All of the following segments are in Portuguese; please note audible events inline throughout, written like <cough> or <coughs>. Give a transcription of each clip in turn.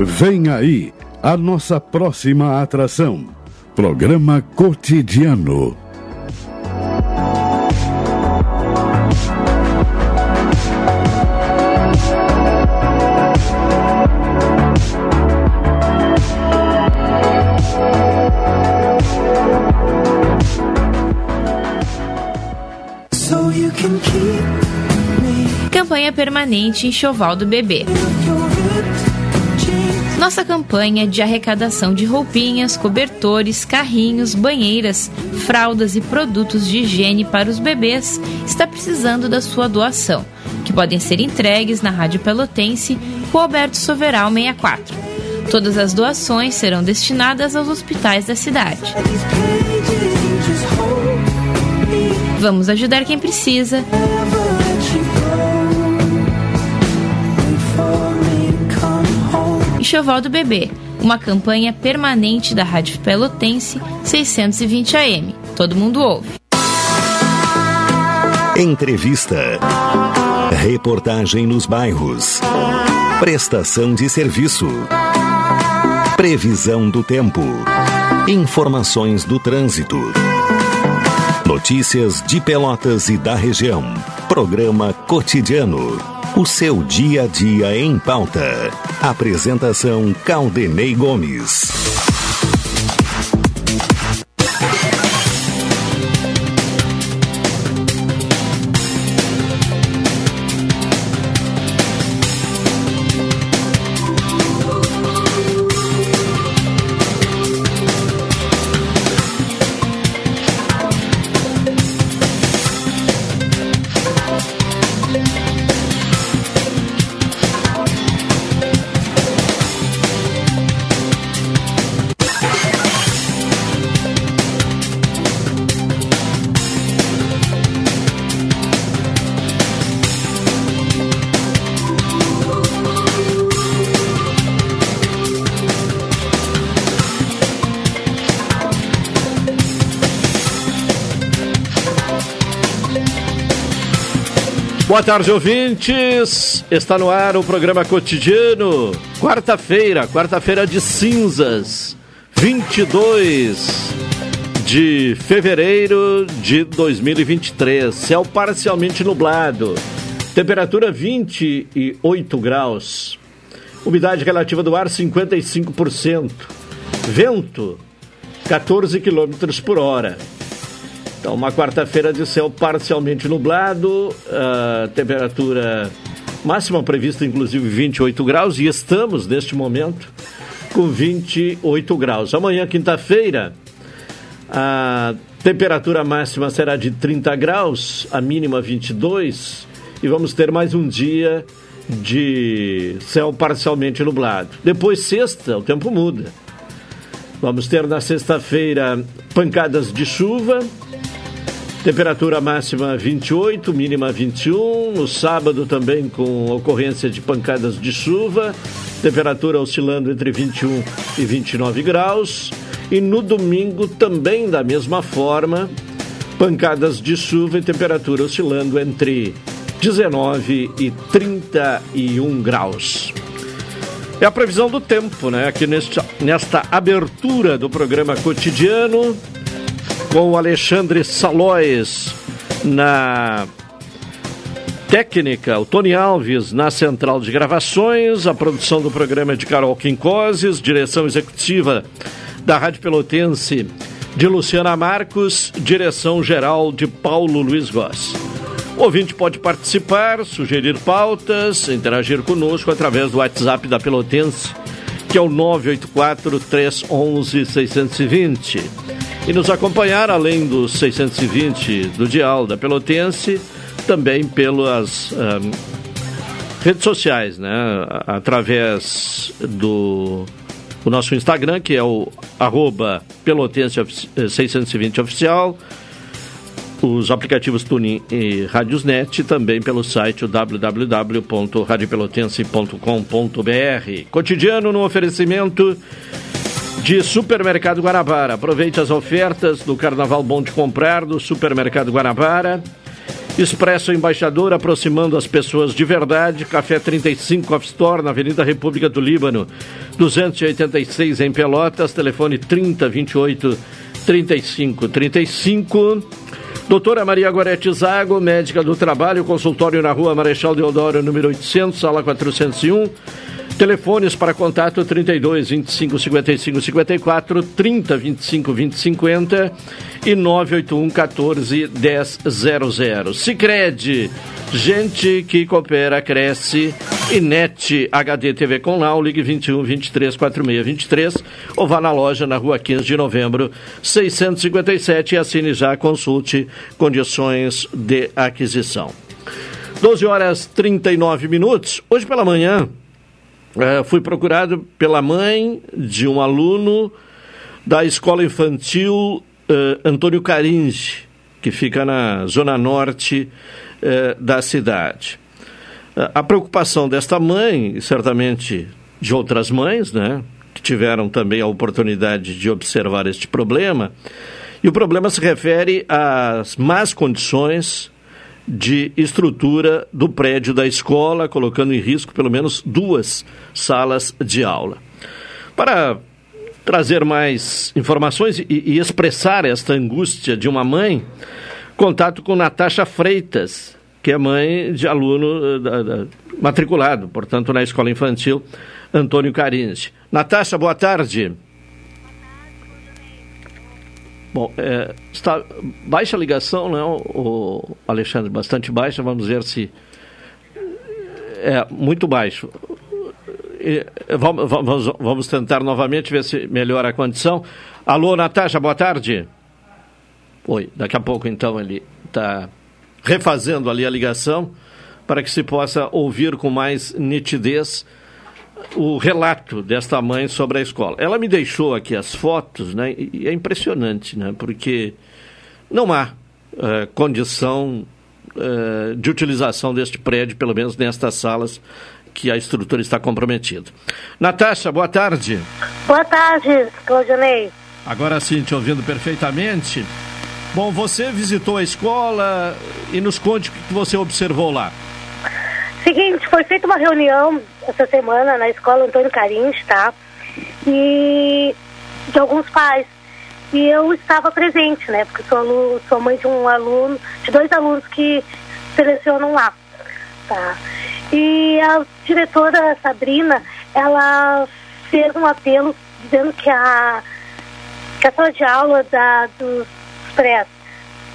Vem aí a nossa próxima atração. Programa Cotidiano. Campanha permanente Enxoval do Bebê. Nossa campanha de arrecadação de roupinhas, cobertores, carrinhos, banheiras, fraldas e produtos de higiene para os bebês está precisando da sua doação, que podem ser entregues na Rádio Pelotense, Roberto Soveral 64. Todas as doações serão destinadas aos hospitais da cidade. Vamos ajudar quem precisa. Enxoval do Bebê, uma campanha permanente da Rádio Pelotense 620 AM. Todo mundo ouve. Entrevista. Reportagem nos bairros. Prestação de serviço. Previsão do tempo. Informações do trânsito. Notícias de Pelotas e da região. Programa Cotidiano. O seu dia a dia em pauta. Apresentação Caldenei Gomes. Boa tarde, ouvintes. Está no ar o programa cotidiano. Quarta-feira, quarta-feira de cinzas, 22 de fevereiro de 2023. Céu parcialmente nublado. Temperatura 28 graus. Umidade relativa do ar 55%. Vento 14 quilômetros por hora. Então, uma quarta-feira de céu parcialmente nublado, uh, temperatura máxima prevista, inclusive 28 graus, e estamos neste momento com 28 graus. Amanhã, quinta-feira, a temperatura máxima será de 30 graus, a mínima 22, e vamos ter mais um dia de céu parcialmente nublado. Depois, sexta, o tempo muda. Vamos ter na sexta-feira pancadas de chuva, Temperatura máxima 28, mínima 21. No sábado também com ocorrência de pancadas de chuva. Temperatura oscilando entre 21 e 29 graus. E no domingo também da mesma forma. Pancadas de chuva e temperatura oscilando entre 19 e 31 graus. É a previsão do tempo, né? Aqui nesta, nesta abertura do programa cotidiano com o Alexandre Salóis na técnica, o Tony Alves na central de gravações, a produção do programa é de Carol Quincoses, direção executiva da Rádio Pelotense de Luciana Marcos, direção geral de Paulo Luiz Goss. O ouvinte pode participar, sugerir pautas, interagir conosco através do WhatsApp da Pelotense, que é o 984 311 620 e nos acompanhar, além dos 620 do Dial da Pelotense, também pelas um, redes sociais, né? Através do o nosso Instagram, que é o arroba Pelotense 620 Oficial, os aplicativos Tuning e Radiosnet, também pelo site www.radiopelotense.com.br. Cotidiano no oferecimento de Supermercado Guanabara. Aproveite as ofertas do Carnaval Bom de Comprar do Supermercado Guanabara. Expresso Embaixador, aproximando as pessoas de verdade. Café 35 Off Store, na Avenida República do Líbano, 286 em Pelotas. Telefone 3028 3535. Doutora Maria Gorete Zago, médica do trabalho, consultório na rua Marechal Deodoro, número 800, sala 401. Telefones para contato 32 25 55 54, 30 25 20 50 e 981 14 10 00. Sicredi, gente que coopera cresce. E NET HD TV com ligue 21 23 46 23 ou vá na loja na rua 15 de novembro 657 e assine já, consulte condições de aquisição. 12 horas 39 minutos. Hoje pela manhã, é, fui procurado pela mãe de um aluno da escola infantil uh, Antônio Caringe, que fica na zona norte uh, da cidade. A preocupação desta mãe, e certamente de outras mães, né, que tiveram também a oportunidade de observar este problema, e o problema se refere às más condições de estrutura do prédio da escola, colocando em risco pelo menos duas salas de aula. Para trazer mais informações e, e expressar esta angústia de uma mãe, contato com Natasha Freitas, que é mãe de aluno eh, da, da, matriculado, portanto, na escola infantil Antônio Carinzi. Natasha, boa tarde. Bom, é, está baixa a ligação, né, o Alexandre? Bastante baixa, vamos ver se. É, muito baixo. E, vamos, vamos, vamos tentar novamente ver se melhora a condição. Alô, Natasha, boa tarde. Oi, daqui a pouco então ele está refazendo ali a ligação para que se possa ouvir com mais nitidez o relato desta mãe sobre a escola. Ela me deixou aqui as fotos, né? E é impressionante, né? Porque não há uh, condição uh, de utilização deste prédio, pelo menos nestas salas que a estrutura está comprometida. Natasha, boa tarde. Boa tarde, Claudionei. Agora sim, te ouvindo perfeitamente. Bom, você visitou a escola e nos conte o que você observou lá. Seguinte, foi feita uma reunião essa semana na escola Antônio Carins, tá? E de alguns pais. E eu estava presente, né? Porque sou, aluno, sou mãe de um aluno, de dois alunos que selecionam lá, tá? E a diretora Sabrina, ela fez um apelo dizendo que a, que a sala de aula da, dos pré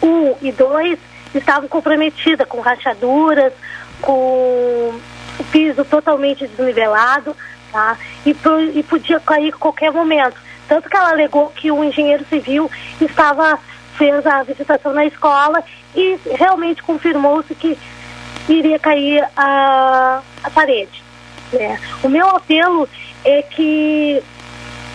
1 um e 2 estavam comprometidas com rachaduras, com o piso totalmente desnivelado, tá? E, pro, e podia cair a qualquer momento. Tanto que ela alegou que o engenheiro civil estava fez a visitação na escola e realmente confirmou-se que iria cair a, a parede. Né? O meu apelo é que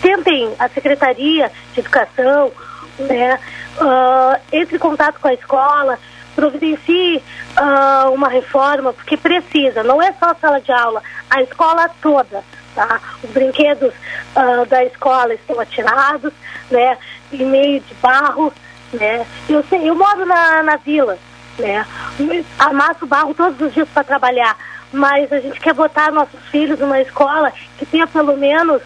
tentem a Secretaria de Educação, né, uh, entre em contato com a escola, providencie uh, uma reforma, porque precisa, não é só a sala de aula, a escola toda. Tá? Os brinquedos uh, da escola estão atirados, né, em meio de barro. Né? Eu, sei, eu moro na, na vila, né? amasso barro todos os dias para trabalhar, mas a gente quer botar nossos filhos numa escola que tenha pelo menos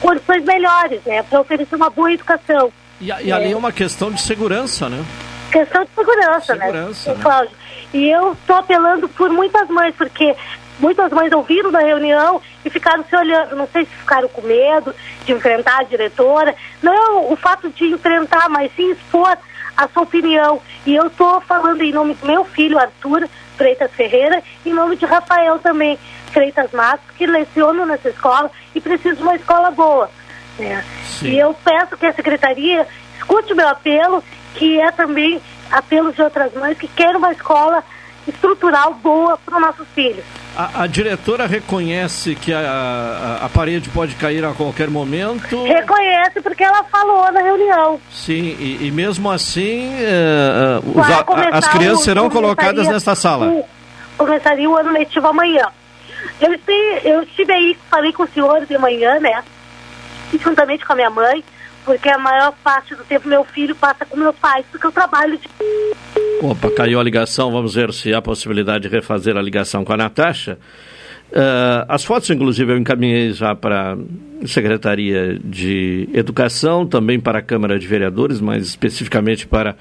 condições melhores, né, para oferecer uma boa educação. E, e ali é uma questão de segurança, né? Questão de segurança, né? segurança né? Cláudio? E eu estou apelando por muitas mães, porque muitas mães ouviram da reunião e ficaram se olhando. Não sei se ficaram com medo de enfrentar a diretora. Não o fato de enfrentar, mas sim expor a sua opinião. E eu estou falando em nome do meu filho, Arthur Freitas Ferreira, e em nome de Rafael também, Freitas Matos, que leciono nessa escola e preciso de uma escola boa. Né? E eu peço que a secretaria escute o meu apelo que é também apelos de outras mães que querem uma escola estrutural boa para os nossos filhos. A, a, diretora reconhece que a, a, a, parede pode cair a qualquer momento? Reconhece porque ela falou na reunião. Sim, e, e mesmo assim uh, os, as crianças o, serão colocadas nesta sala? O, começaria o ano letivo amanhã. Eu eu estive aí, falei com o senhor de manhã, né? Juntamente com a minha mãe porque a maior parte do tempo meu filho passa com meu pai, porque eu trabalho de Opa, caiu a ligação. Vamos ver se há possibilidade de refazer a ligação com a Natasha. Uh, as fotos, inclusive, eu encaminhei já para a Secretaria de Educação, também para a Câmara de Vereadores, mais especificamente para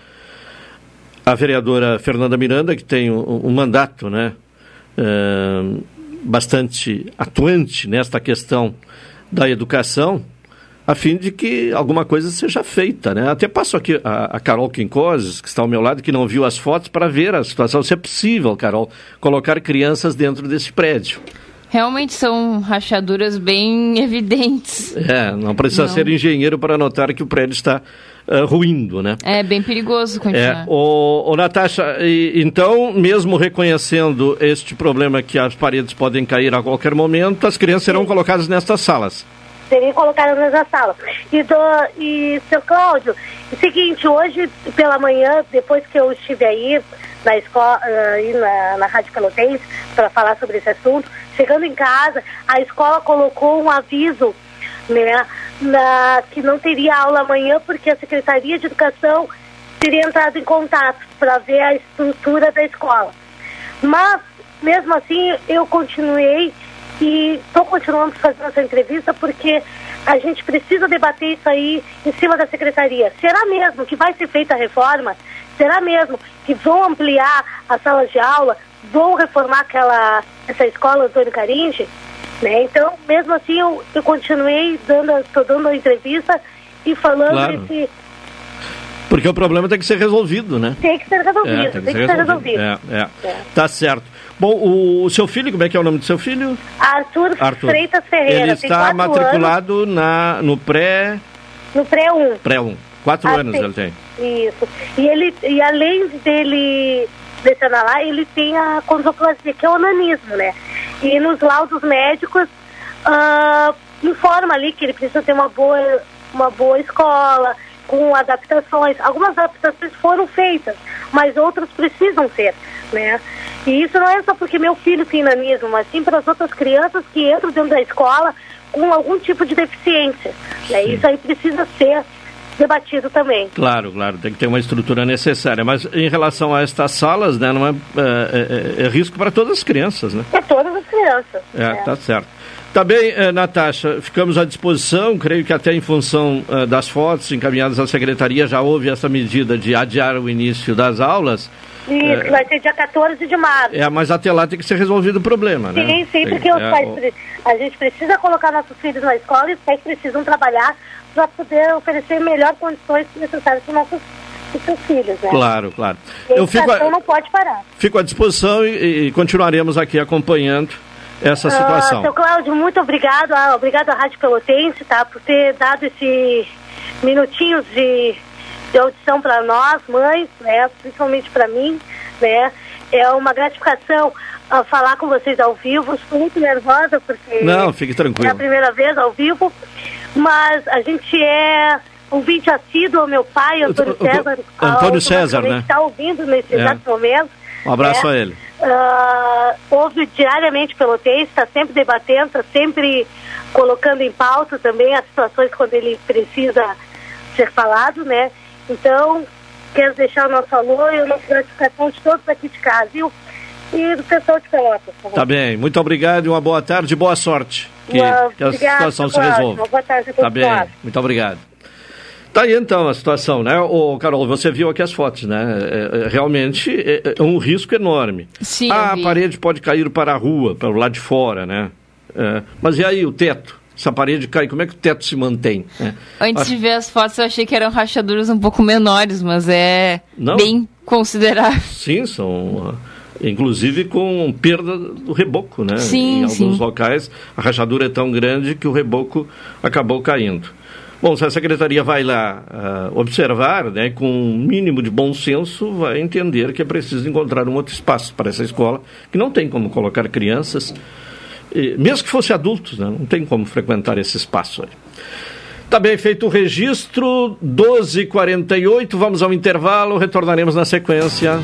a vereadora Fernanda Miranda, que tem um, um mandato né, uh, bastante atuante nesta questão da educação a fim de que alguma coisa seja feita, né? Até passo aqui a, a Carol Quincoses, que está ao meu lado, que não viu as fotos, para ver a situação, se é possível, Carol, colocar crianças dentro desse prédio. Realmente são rachaduras bem <laughs> evidentes. É, não precisa não. ser engenheiro para notar que o prédio está uh, ruindo, né? É bem perigoso continuar. É, o, o Natasha, e, então, mesmo reconhecendo este problema que as paredes podem cair a qualquer momento, as crianças serão colocadas nestas salas serem colocadas nessa sala. E, do, e seu Cláudio, é seguinte, hoje pela manhã, depois que eu estive aí na escola, eh, aí na, na Rádio Pelotense, para falar sobre esse assunto, chegando em casa, a escola colocou um aviso, né, na, que não teria aula amanhã, porque a Secretaria de Educação teria entrado em contato para ver a estrutura da escola. Mas, mesmo assim, eu continuei e estou continuando fazendo essa entrevista porque a gente precisa debater isso aí em cima da secretaria. Será mesmo que vai ser feita a reforma? Será mesmo que vão ampliar as salas de aula? Vão reformar aquela, essa escola Antônio Caringe? Né? Então, mesmo assim, eu, eu continuei dando, estou dando a entrevista e falando claro. esse, porque o problema tem que ser resolvido, né? Tem que ser resolvido, é, tem, que, tem ser, resolvido. É, é. é. Tá certo. Bom, o, o, seu filho, como é que é o nome do seu filho? Arthur, Arthur. Freitas Ferreira. Ele está matriculado na, no pré... No pré-1. Pré-1. Quatro ah, anos ele tem. Isso. E, ele, e além dele lecionar lá, ele tem a condroplasia, que é o onanismo, né? E nos laudos médicos, uh, informa ali que ele precisa ter uma boa, uma boa escola, com adaptações. Algumas adaptações foram feitas, mas outras precisam ser, né? E isso não é só porque meu filho tem nanismo, mas sim para as outras crianças que entram dentro da escola com algum tipo de deficiência. Né? Isso aí precisa ser debatido também. Claro, claro, tem que ter uma estrutura necessária. Mas em relação a estas salas, né, não é, é, é, é risco para todas as crianças, né? É todas as crianças. É, é. tá certo. Tá bem, eh, Natasha, ficamos à disposição. Creio que até em função eh, das fotos encaminhadas à secretaria já houve essa medida de adiar o início das aulas. Isso, é, vai ser dia 14 de março. É, mas até lá tem que ser resolvido o problema, né? Sim, sim, porque os é, pais, a gente precisa colocar nossos filhos na escola e os pais precisam trabalhar para poder oferecer melhores condições necessárias para os nossos seus filhos, né? Claro, claro. Eu fico a, não pode parar. Fico à disposição e, e continuaremos aqui acompanhando essa ah, situação. Uh, seu Cláudio, muito obrigado. Ah, obrigado à Rádio Pelotense, tá? Por ter dado esses minutinhos de, de audição para nós, mães, né? Principalmente para mim, né? É uma gratificação uh, falar com vocês ao vivo. Estou muito nervosa porque... Não, fique tranquilo. É a primeira vez ao vivo. Mas a gente é um vídeo assíduo ao meu pai, Antônio César. Antônio César, né? está ouvindo nesse é. exato momento. Um abraço é. a ele. Uh, ouve diariamente Pelotense, está sempre debatendo, está sempre colocando em pauta também as situações quando ele precisa ser falado, né? Então, quero deixar o nosso alô e a nossa gratificação de todos aqui de casa, viu? E do pessoal de Pelotas. Tá bem, muito obrigado e uma boa tarde e boa sorte. Que, que a situação se resolva. Boa tarde a todos. Tá bem, muito obrigado. Tá aí então a situação, né? O Carol, você viu aqui as fotos, né? É, é, realmente é, é, um risco enorme. Sim. Ah, a parede pode cair para a rua, para o lado de fora, né? É, mas e aí o teto? Se a parede cai, como é que o teto se mantém? É. Antes Acho... de ver as fotos, eu achei que eram rachaduras um pouco menores, mas é Não. bem considerável. Sim, são inclusive com perda do reboco, né? Sim, em alguns sim. locais a rachadura é tão grande que o reboco acabou caindo. Bom, se a secretaria vai lá uh, observar, né, com um mínimo de bom senso, vai entender que é preciso encontrar um outro espaço para essa escola, que não tem como colocar crianças, e, mesmo que fossem adultos, né, não tem como frequentar esse espaço aí. Tá bem feito o registro, 12h48, vamos ao intervalo, retornaremos na sequência.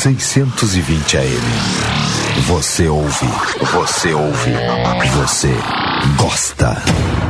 620 AM. Você ouve. Você ouve. Você gosta.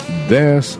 10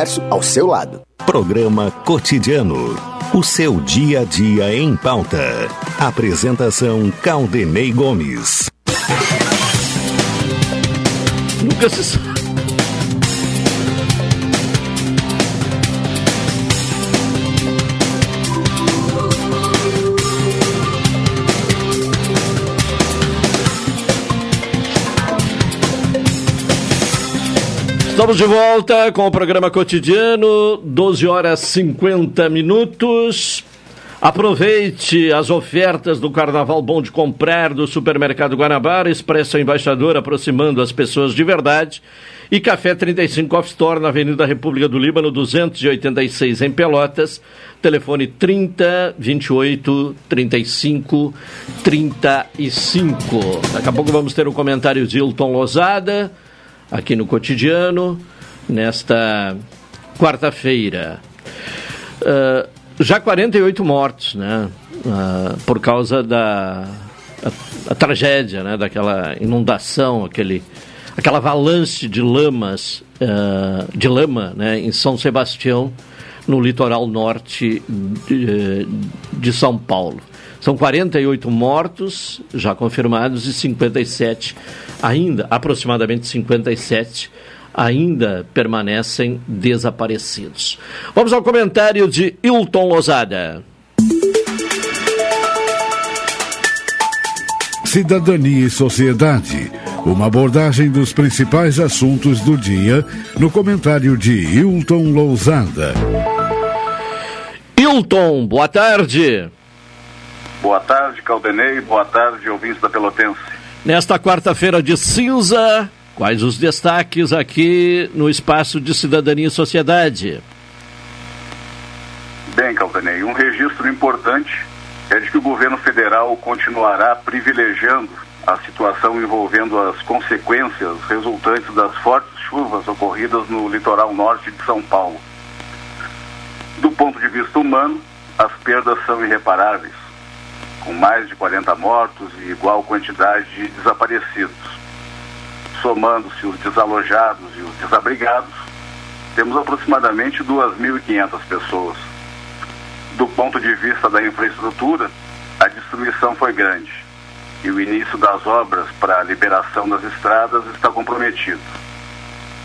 Comércio ao seu lado. Programa Cotidiano. O seu dia a dia em pauta. Apresentação Caldenei Gomes. Nunca se sabe. Estamos de volta com o programa cotidiano, 12 horas 50 minutos. Aproveite as ofertas do Carnaval Bom de Comprar do Supermercado Guanabara, Expresso Embaixador aproximando as pessoas de verdade. E Café 35 Off Store na Avenida República do Líbano, 286 em Pelotas. Telefone 30 28 35 35. Daqui a pouco vamos ter um comentário de Hilton Lozada aqui no cotidiano, nesta quarta-feira. Uh, já 48 mortos, né? Uh, por causa da a, a, tragédia, né? Daquela inundação, aquele, aquela avalanche de lamas, uh, de lama, né? Em São Sebastião, no litoral norte de, de São Paulo. São 48 mortos já confirmados e 57 ainda, aproximadamente 57 ainda permanecem desaparecidos. Vamos ao comentário de Hilton Lozada. Cidadania e Sociedade. Uma abordagem dos principais assuntos do dia no comentário de Hilton Lousada. Hilton, boa tarde. Boa tarde, Caldenei. Boa tarde, ouvintes da Pelotense. Nesta quarta-feira de cinza, quais os destaques aqui no espaço de Cidadania e Sociedade? Bem, Caldenei, um registro importante é de que o governo federal continuará privilegiando a situação envolvendo as consequências resultantes das fortes chuvas ocorridas no litoral norte de São Paulo. Do ponto de vista humano, as perdas são irreparáveis com mais de 40 mortos e igual quantidade de desaparecidos. Somando-se os desalojados e os desabrigados, temos aproximadamente 2.500 pessoas. Do ponto de vista da infraestrutura, a destruição foi grande e o início das obras para a liberação das estradas está comprometido.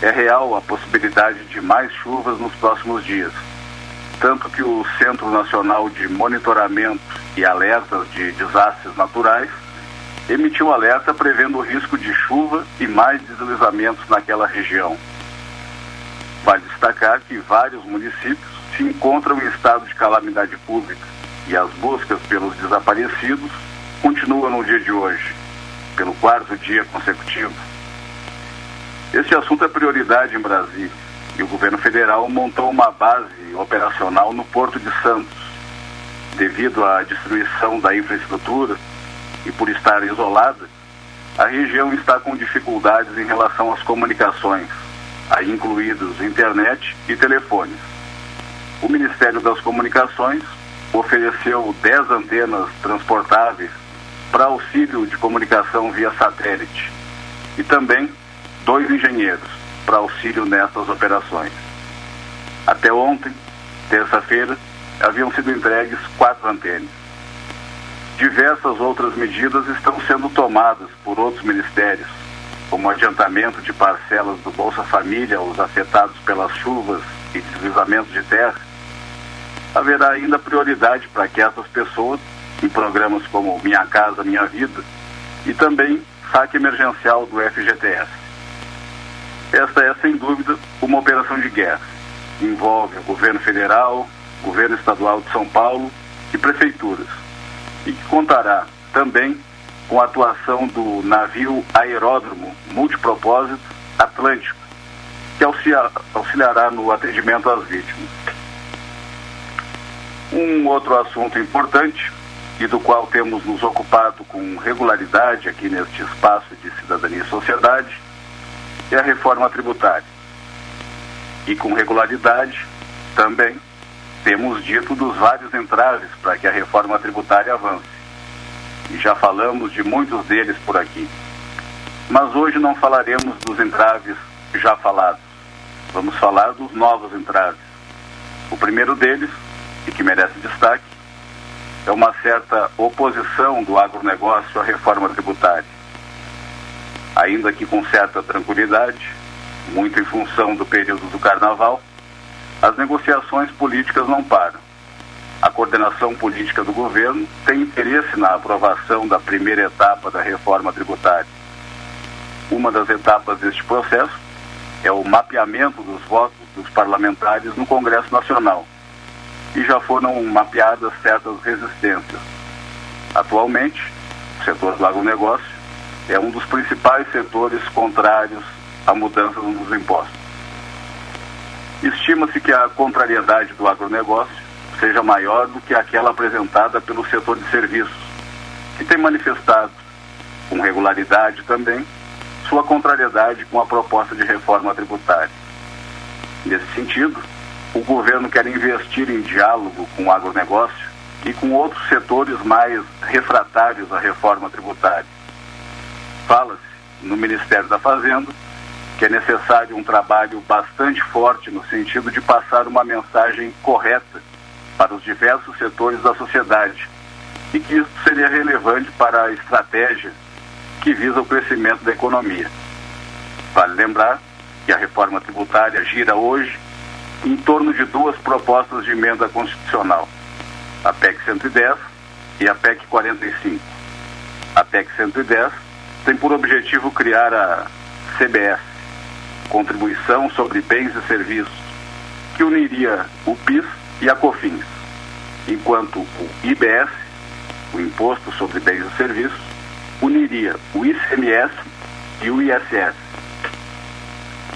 É real a possibilidade de mais chuvas nos próximos dias, tanto que o Centro Nacional de Monitoramento e alertas de desastres naturais, emitiu alerta prevendo o risco de chuva e mais deslizamentos naquela região. Vale destacar que vários municípios se encontram em estado de calamidade pública e as buscas pelos desaparecidos continuam no dia de hoje, pelo quarto dia consecutivo. Este assunto é prioridade em Brasília e o governo federal montou uma base operacional no Porto de Santos. Devido à destruição da infraestrutura e por estar isolada, a região está com dificuldades em relação às comunicações, aí incluídos internet e telefones. O Ministério das Comunicações ofereceu 10 antenas transportáveis para auxílio de comunicação via satélite e também dois engenheiros para auxílio nessas operações. Até ontem, terça-feira, haviam sido entregues quatro antenas. Diversas outras medidas estão sendo tomadas por outros ministérios, como adiantamento de parcelas do Bolsa Família aos afetados pelas chuvas e deslizamentos de terra. Haverá ainda prioridade para que essas pessoas, em programas como Minha Casa Minha Vida, e também saque emergencial do FGTS. Esta é, sem dúvida, uma operação de guerra. Envolve o governo federal, governo estadual de São Paulo e prefeituras. E que contará também com a atuação do navio aeródromo multipropósito Atlântico, que auxiliará no atendimento às vítimas. Um outro assunto importante e do qual temos nos ocupado com regularidade aqui neste espaço de cidadania e sociedade é a reforma tributária. E com regularidade também temos dito dos vários entraves para que a reforma tributária avance. E já falamos de muitos deles por aqui. Mas hoje não falaremos dos entraves já falados. Vamos falar dos novos entraves. O primeiro deles, e que merece destaque, é uma certa oposição do agronegócio à reforma tributária ainda que com certa tranquilidade, muito em função do período do carnaval, as negociações políticas não param. A coordenação política do governo tem interesse na aprovação da primeira etapa da reforma tributária. Uma das etapas deste processo é o mapeamento dos votos dos parlamentares no Congresso Nacional. E já foram mapeadas certas resistências. Atualmente, o setor do agronegócio é um dos principais setores contrários à mudança dos impostos. Estima-se que a contrariedade do agronegócio seja maior do que aquela apresentada pelo setor de serviços, que tem manifestado, com regularidade também, sua contrariedade com a proposta de reforma tributária. Nesse sentido, o governo quer investir em diálogo com o agronegócio e com outros setores mais refratários à reforma tributária fala-se no Ministério da Fazenda que é necessário um trabalho bastante forte no sentido de passar uma mensagem correta para os diversos setores da sociedade e que isso seria relevante para a estratégia que visa o crescimento da economia. Vale lembrar que a reforma tributária gira hoje em torno de duas propostas de emenda constitucional, a PEC 110 e a PEC 45. A PEC 110 tem por objetivo criar a CBS, Contribuição sobre Bens e Serviços, que uniria o PIS e a COFINS, enquanto o IBS, o Imposto sobre Bens e Serviços, uniria o ICMS e o ISS.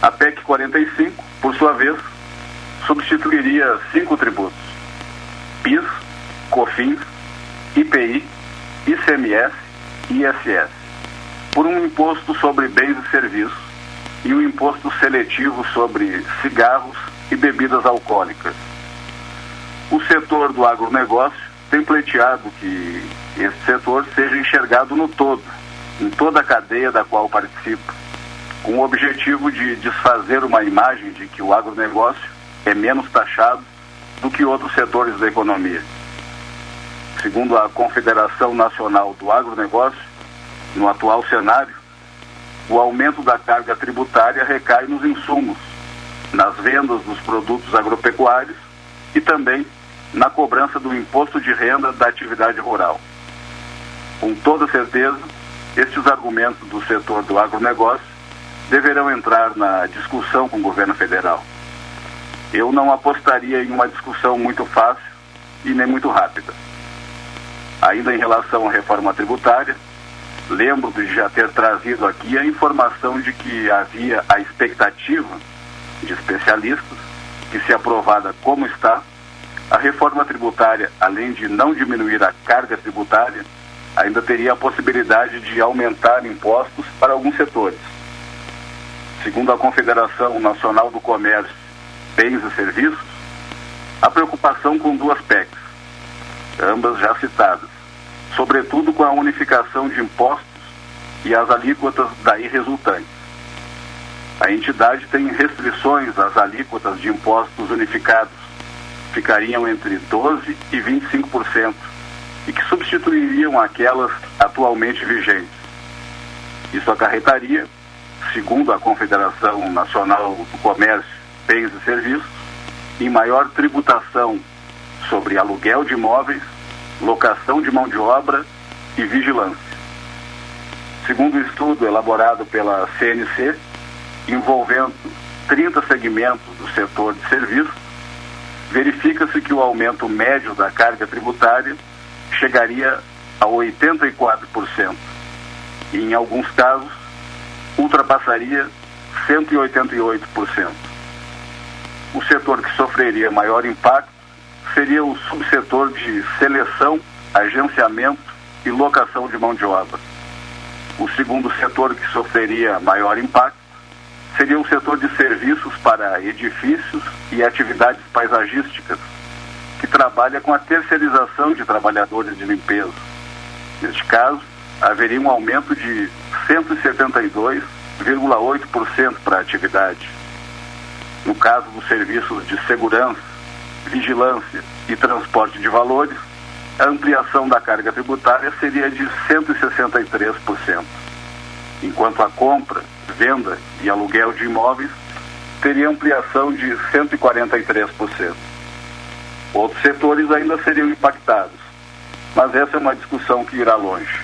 A PEC 45, por sua vez, substituiria cinco tributos: PIS, COFINS, IPI, ICMS e ISS por um imposto sobre bens e serviços e um imposto seletivo sobre cigarros e bebidas alcoólicas. O setor do agronegócio tem pleiteado que esse setor seja enxergado no todo, em toda a cadeia da qual participa, com o objetivo de desfazer uma imagem de que o agronegócio é menos taxado do que outros setores da economia. Segundo a Confederação Nacional do Agronegócio, no atual cenário, o aumento da carga tributária recai nos insumos, nas vendas dos produtos agropecuários e também na cobrança do imposto de renda da atividade rural. Com toda certeza, estes argumentos do setor do agronegócio deverão entrar na discussão com o governo federal. Eu não apostaria em uma discussão muito fácil e nem muito rápida. Ainda em relação à reforma tributária, lembro de já ter trazido aqui a informação de que havia a expectativa de especialistas que, se aprovada como está, a reforma tributária, além de não diminuir a carga tributária, ainda teria a possibilidade de aumentar impostos para alguns setores. Segundo a Confederação Nacional do Comércio, Bens e Serviços, a preocupação com duas PECs, ambas já citadas, sobretudo com a unificação de impostos e as alíquotas daí resultantes. A entidade tem restrições às alíquotas de impostos unificados, ficariam entre 12% e 25%, e que substituiriam aquelas atualmente vigentes. Isso acarretaria, segundo a Confederação Nacional do Comércio, Bens e Serviços, em maior tributação sobre aluguel de imóveis, locação de mão de obra e vigilância. Segundo o estudo elaborado pela CNC, envolvendo 30 segmentos do setor de serviços, verifica-se que o aumento médio da carga tributária chegaria a 84%. E, em alguns casos, ultrapassaria 188%. O setor que sofreria maior impacto seria o subsetor de seleção, agenciamento e locação de mão de obra. O segundo setor que sofreria maior impacto seria o setor de serviços para edifícios e atividades paisagísticas, que trabalha com a terceirização de trabalhadores de limpeza. Neste caso, haveria um aumento de 172,8% para a atividade. No caso dos serviços de segurança, vigilância e transporte de valores, a ampliação da carga tributária seria de 163%, enquanto a compra, venda e aluguel de imóveis teria ampliação de 143%. Outros setores ainda seriam impactados, mas essa é uma discussão que irá longe.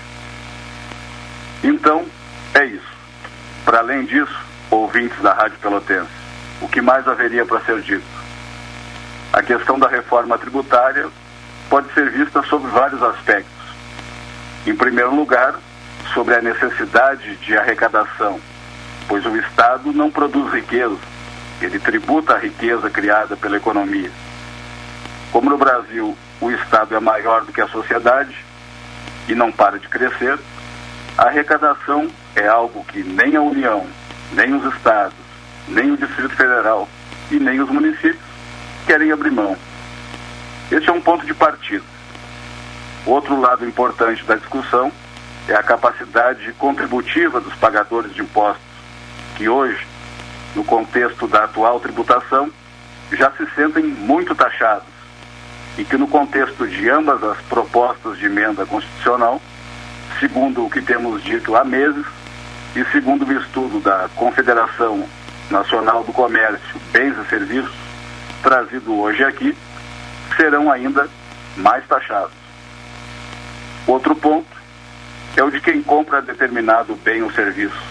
Então, é isso. Para além disso, ouvintes da Rádio Pelotense, o que mais haveria para ser dito? A questão da reforma tributária pode ser vista sob vários aspectos. Em primeiro lugar, sobre a necessidade de arrecadação, pois o Estado não produz riqueza, ele tributa a riqueza criada pela economia. Como no Brasil o Estado é maior do que a sociedade e não para de crescer, a arrecadação é algo que nem a União, nem os estados, nem o Distrito Federal e nem os municípios querem abrir mão. Esse é um ponto de partida. Outro lado importante da discussão é a capacidade contributiva dos pagadores de impostos, que hoje, no contexto da atual tributação, já se sentem muito taxados e que no contexto de ambas as propostas de emenda constitucional, segundo o que temos dito há meses e segundo o estudo da Confederação Nacional do Comércio, Bens e Serviços, trazido hoje aqui, serão ainda mais taxados. Outro ponto é o de quem compra determinado bem ou serviço,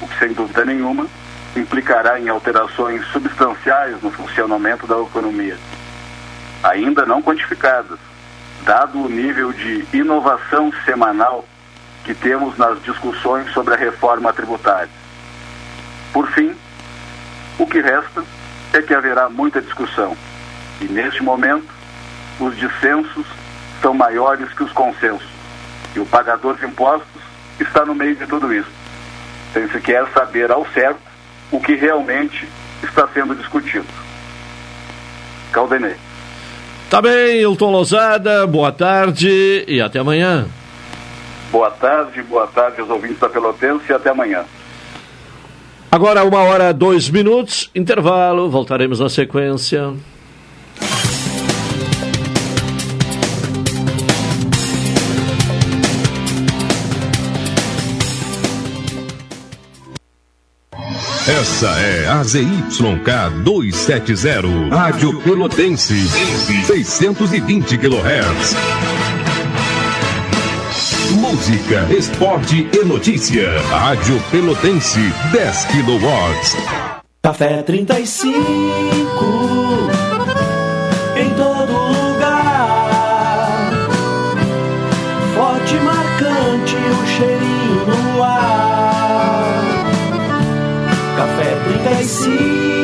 o que sem dúvida nenhuma implicará em alterações substanciais no funcionamento da economia ainda não quantificadas, dado o nível de inovação semanal que temos nas discussões sobre a reforma tributária. Por fim, o que resta é que haverá muita discussão e, neste momento, os dissensos são maiores que os consensos e o pagador de impostos está no meio de tudo isso, sem sequer saber ao certo o que realmente está sendo discutido. Caldenei. Tá bem, Hilton Lozada, boa tarde e até amanhã. Boa tarde, boa tarde aos ouvintes da Pelotense e até amanhã. Agora, uma hora, dois minutos, intervalo, voltaremos na sequência. Essa é a ZYK 270, Rádio Pelotense, 620 kHz. Música, esporte e notícia. Rádio Pelotense, 10 kW. Café 35 em todo lugar. Forte marcante o cheirinho no ar. Café 35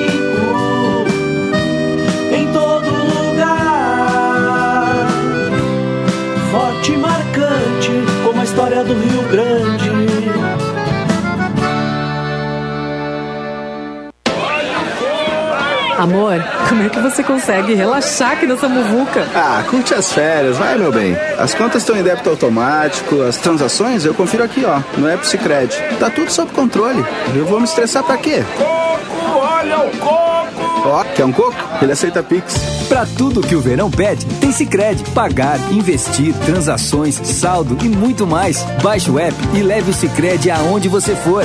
Amor, como é que você consegue relaxar aqui nessa muvuca? Ah, curte as férias, vai, meu bem. As contas estão em débito automático, as transações eu confiro aqui, ó, no App Cicred. Tá tudo sob controle. Eu vou me estressar pra quê? Coco, olha o coco! Ó, quer um coco? Ele aceita Pix. Pra tudo que o verão pede, tem Sicredi. Pagar, investir, transações, saldo e muito mais. Baixe o app e leve o Sicredi aonde você for.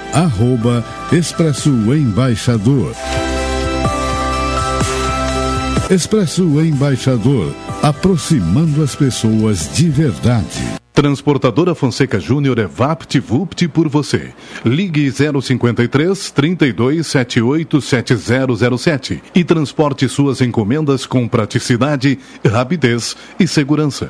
arroba Expresso Embaixador. Expresso Embaixador, aproximando as pessoas de verdade. Transportadora Fonseca Júnior é VaptVupt por você. Ligue 053 32 78 7007 e transporte suas encomendas com praticidade, rapidez e segurança.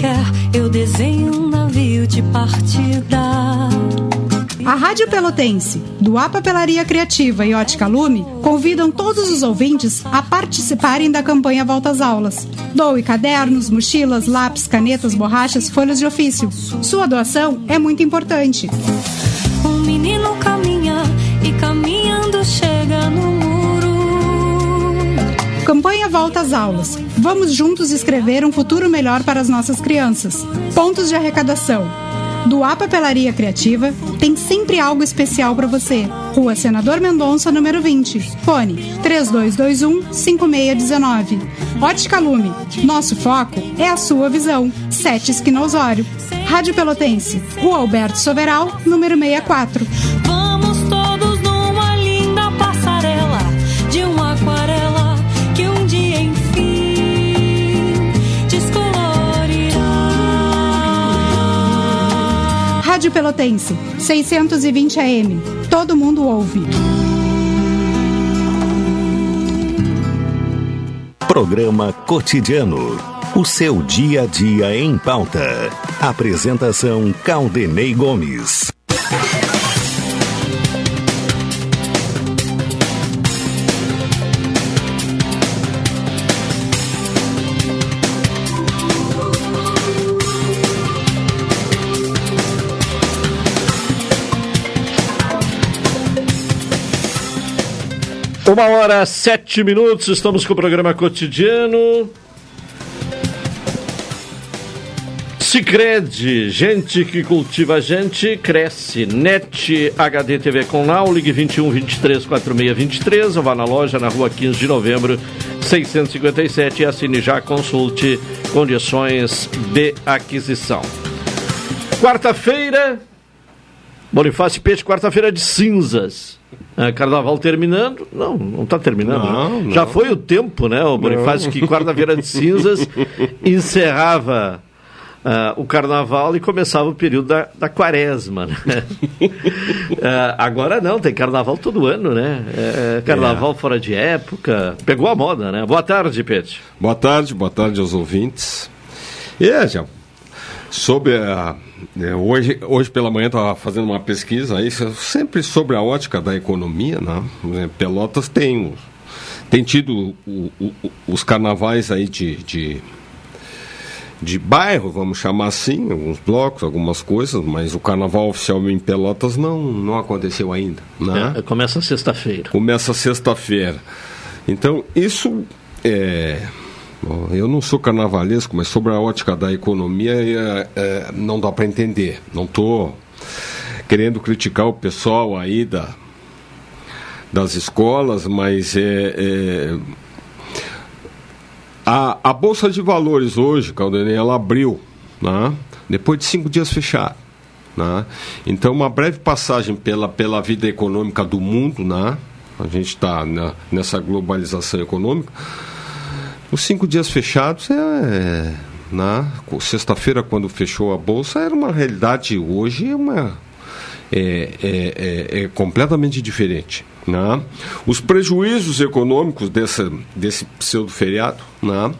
Qualquer, eu desenho um navio de partida. A Rádio Pelotense, do A Papelaria Criativa e Ótica Lume convidam todos os ouvintes a participarem da campanha Volta às Aulas. Doe cadernos, mochilas, lápis, canetas, borrachas, folhas de ofício. Sua doação é muito importante. Volta às Aulas. Vamos juntos escrever um futuro melhor para as nossas crianças. Pontos de arrecadação. Do A Papelaria Criativa tem sempre algo especial para você. Rua Senador Mendonça, número 20. Fone 3221-5619. Ótica Lume. Nosso foco é a sua visão. Sete Esquina Osório. Rádio Pelotense. Rua Alberto Soveral, número 64. Rádio Pelotense. 620 AM. Todo mundo ouve. Programa Cotidiano. O seu dia a dia em pauta. Apresentação Caldenei Gomes. Uma hora, sete minutos, estamos com o programa cotidiano. Cicred, gente que cultiva a gente, cresce. Net HD TV com Now, ligue 21 23 46 23, ou vá na loja na rua 15 de novembro, 657 e assine já, consulte condições de aquisição. Quarta-feira, Bonifácio Peixe, quarta-feira de cinzas. É, carnaval terminando. Não, não está terminando. Não, né? não. Já foi o tempo, né? O Bonifácio que quarta-feira de cinzas <laughs> encerrava ah, o carnaval e começava o período da, da quaresma. Né? <laughs> Ah, agora não, tem carnaval todo ano, né? É, carnaval fora de época. Pegou a moda, né? Boa tarde, Peixe. Boa tarde, boa tarde aos ouvintes. É, já. Sobre a. né, hoje, hoje pela manhã estava fazendo uma pesquisa aí, so- sempre sobre a ótica da economia, né? É, Pelotas tem, tem tido o- o- os carnavais aí de, de, de bairro, vamos chamar assim, alguns blocos, algumas coisas, mas o carnaval oficial em Pelotas não, não aconteceu ainda. Né? É, começa sexta-feira. Começa sexta-feira. Então, isso é. Bom, Eu não sou carnavalesco, mas sobre a ótica da economia é, é, não dá para entender. Não estou querendo criticar o pessoal aí da, das escolas, mas é, é, a, a Bolsa de Valores hoje, Caldenei, ela abriu, né? depois de cinco dias fechada. Né? Então, uma breve passagem pela, pela vida econômica do mundo, né? a gente está nessa globalização econômica. Os cinco dias fechados é. Na sexta-feira, quando fechou a bolsa, era uma realidade. Hoje é uma. É, é, é, é completamente diferente. Né? Os prejuízos econômicos desse, desse pseudo-feriado. Né?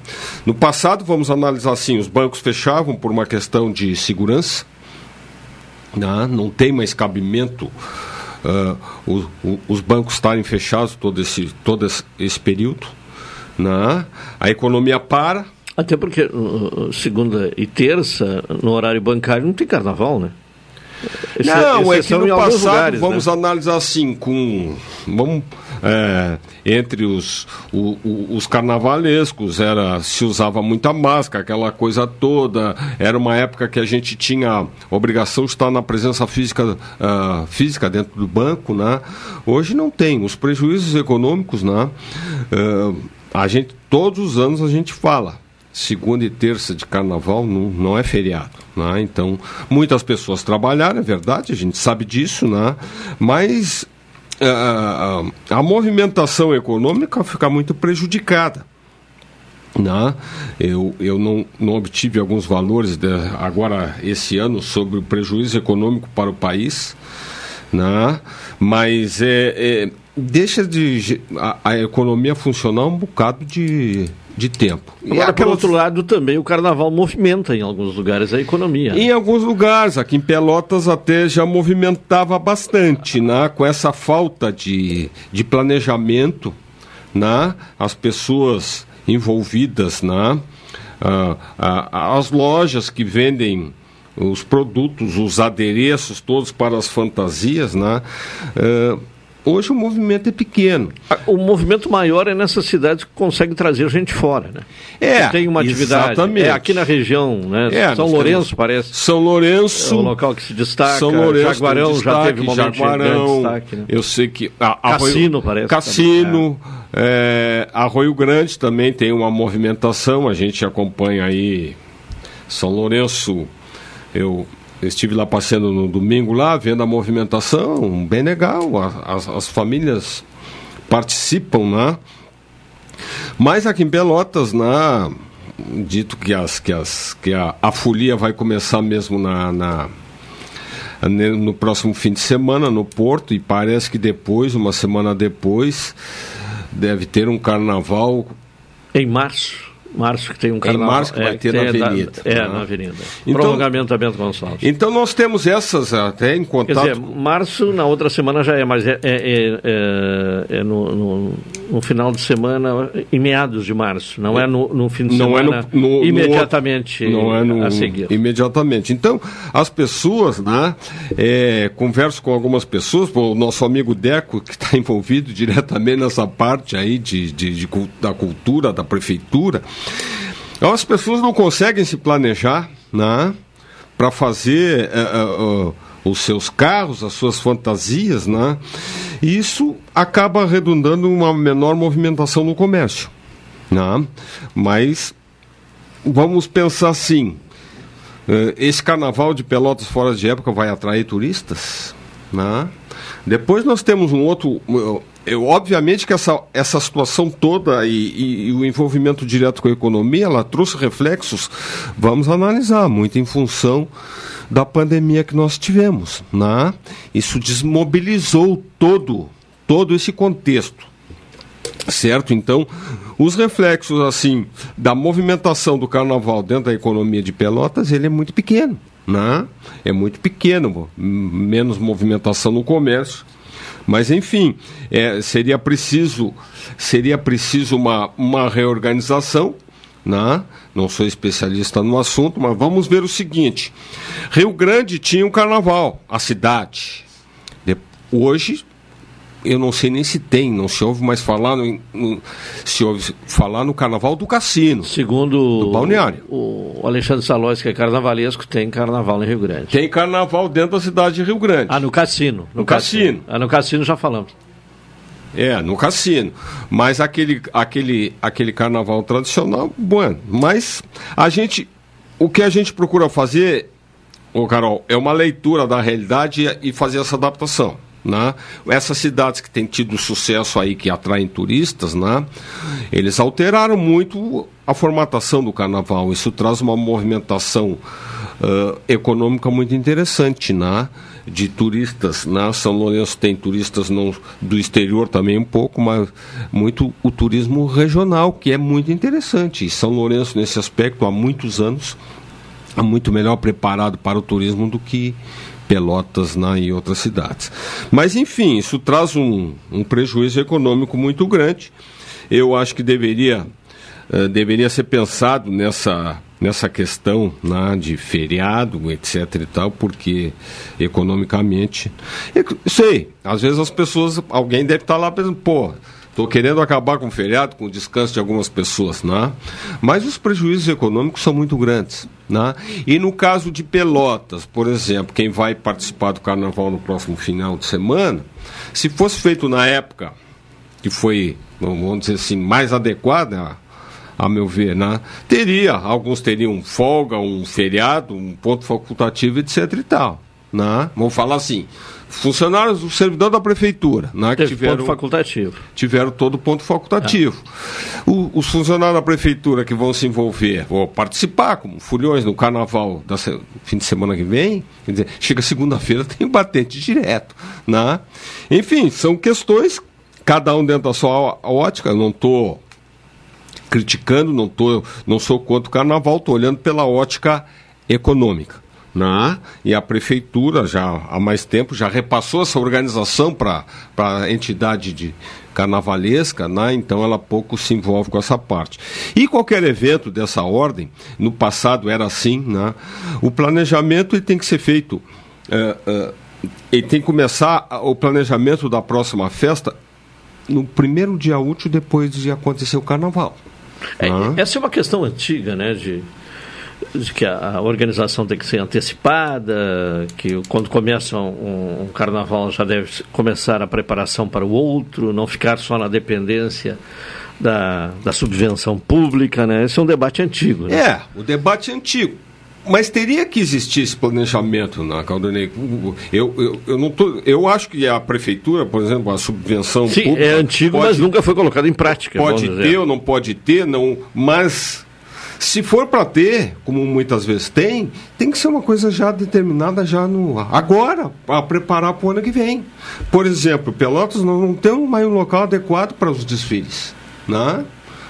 No passado, vamos analisar assim: os bancos fechavam por uma questão de segurança, né? não tem mais cabimento ah, o- o- os bancos estarem fechados todo esse, todo esse período. Né? A economia para. Até porque uh, segunda e terça, no horário bancário, não tem carnaval, né? Ex- Não, é que no passado, lugares, vamos né? analisar assim, com. Vamos, é, entre os, o- o- os carnavalescos, era, se usava muita máscara, aquela coisa toda. Era uma época que a gente tinha obrigação de estar na presença física, ah, física dentro do banco, né? Hoje não tem. Os prejuízos econômicos, né? Ah, a gente, todos os anos a gente fala segunda e terça de carnaval não, não é feriado. Né? Então, muitas pessoas trabalharam, é verdade, a gente sabe disso, né? mas a, a movimentação econômica fica muito prejudicada. Né? Eu, eu não, não obtive alguns valores de- agora esse ano sobre o prejuízo econômico para o país, né? mas é, é, deixa de a, a economia funcionar um bocado de, de tempo. E Agora, por aquelas- outro lado, também o carnaval movimenta em alguns lugares a economia. Em alguns lugares, aqui em Pelotas até já movimentava bastante, né? com essa falta de, de planejamento, né? as pessoas envolvidas, né? Ah, ah, as lojas que vendem os produtos, os adereços todos para as fantasias, né? Ah, hoje o movimento é pequeno. O movimento maior é nessas cidades que conseguem trazer gente fora, né? É, Que tem uma atividade. exatamente. É aqui na região, né? É, São Lourenço, parece. São Lourenço. É um local que se destaca. São Lourenço Jaguarão tem já destaque, teve um momento de Jaguarão, destaque, né? Eu sei que. a- Cassino, Arroio- parece Cassino. é, Arroio Grande também tem uma movimentação. A gente acompanha aí São Lourenço. Eu estive lá passeando no domingo lá, vendo a movimentação, bem legal. As, as famílias participam, né? Mas aqui em Pelotas, né, dito que, as, que, as, que a, a folia vai começar mesmo na, na- no próximo fim de semana no Porto, e parece que depois, uma semana depois, deve ter um carnaval. Em março. Março que tem um Em carnaval. março que vai ter na da- Avenida, é, né? na Avenida. Então- Prolongamento da Bento Gonçalves. Então nós temos essas até em Quer contato. dizer, março, na outra semana já é, mas é, é, é- é- é no, no- no final de semana, em meados de março, não é no, no fim de não é semana no, no- no imediatamente não é no, a seguir. imediatamente então as pessoas né é, converso com algumas pessoas o nosso amigo Deco que está <laughs> envolvido diretamente nessa parte aí de, de- de da cultura da prefeitura as pessoas não conseguem se planejar né para fazer eh, eh, os seus carros, as suas fantasias, né? E isso acaba redundando em uma menor movimentação no comércio, né? Mas vamos pensar assim: eh, esse carnaval de Pelotas fora de época vai atrair turistas? Né? Depois nós temos um outro. Eu, obviamente que essa, essa situação toda e, e, e, o envolvimento direto com a economia, ela trouxe reflexos, vamos analisar, muito em função da pandemia que nós tivemos. Né? Isso desmobilizou todo, todo esse contexto. Certo? Então, os reflexos assim da movimentação do carnaval dentro da economia de Pelotas, ele é muito pequeno. Né? É muito pequeno, menos movimentação no comércio. Mas enfim, é, seria preciso seria preciso uma, uma reorganização. Né? Não sou especialista no assunto, mas vamos ver o seguinte: Rio Grande tinha um carnaval, a cidade. De, hoje eu não sei nem se tem, não se ouve mais falar no, no se ouve falar no carnaval do cassino. Segundo do balneário. O, o Alexandre Salóis, que é carnavalesco, tem carnaval no Rio Grande. Tem carnaval dentro da cidade de Rio Grande. Ah, no cassino. No, no cassino. cassino. Ah, no cassino já falamos. É, no cassino. Mas aquele, aquele, aquele carnaval tradicional, bueno, mas a gente. O que a gente procura fazer, ô Carol, é uma leitura da realidade e fazer essa adaptação. Né? Essas cidades que têm tido sucesso aí, que atraem turistas, né? eles alteraram muito a formatação do carnaval. Isso traz uma movimentação uh, econômica muito interessante né? De turistas. Né? São Lourenço tem turistas não, do exterior também um pouco, mas muito o turismo regional, que é muito interessante. E São Lourenço, nesse aspecto, há muitos anos, é muito melhor preparado para o turismo do que Pelotas né, e outras cidades. Mas, enfim, isso traz um, um prejuízo econômico muito grande. Eu acho que deveria, uh, deveria ser pensado nessa, nessa questão né, de feriado, etc. e tal, porque economicamente. Eu sei, às vezes as pessoas, alguém deve estar lá pensando, pô Estou querendo acabar com o feriado, com o descanso de algumas pessoas, né? Mas os prejuízos econômicos são muito grandes, né? E no caso de Pelotas, por exemplo, quem vai participar do carnaval no próximo final de semana, se fosse feito na época que foi, vamos dizer assim, mais adequada, a meu ver, né? Teria, alguns teriam folga, um feriado, um ponto facultativo, etc e tal, né? Vamos falar assim, funcionários do servidor da prefeitura, né, que tiveram ponto facultativo. Tiveram todo ponto facultativo. Ah. O, os funcionários da prefeitura que vão se envolver, ou participar como fulhões no carnaval da se, fim de semana que vem, quer dizer, chega segunda-feira <laughs> tem batente direto, né? Enfim, são questões cada um dentro da sua ótica, eu não estou criticando, não tô, não sou contra o carnaval, estou olhando pela ótica econômica. Né? E a prefeitura já há mais tempo já repassou essa organização para a entidade de carnavalesca, né? então ela pouco se envolve com essa parte. E qualquer evento dessa ordem, no passado era assim, né? o planejamento ele tem que ser feito, é, é, ele tem que começar o planejamento da próxima festa no primeiro dia útil depois de acontecer o carnaval. É, né? Essa é uma questão antiga, né, de de que a, organização tem que ser antecipada, que quando começa um, um, carnaval já deve começar a preparação para o outro, não ficar só na dependência da, da subvenção pública, né? Esse é um debate antigo. Né? É, o debate antigo. Mas teria que existir esse planejamento na Caldanei. Eu, eu, eu, não tô, eu acho que a prefeitura, por exemplo, a subvenção Sim, pública. é antigo, pode, mas nunca foi colocado em prática. Pode ter ou não pode ter, não, mas se for para ter, como muitas vezes tem, tem que ser uma coisa já determinada já no agora, para preparar para o ano que vem. Por exemplo, Pelotas nós não temos mais um local adequado para os desfiles, né?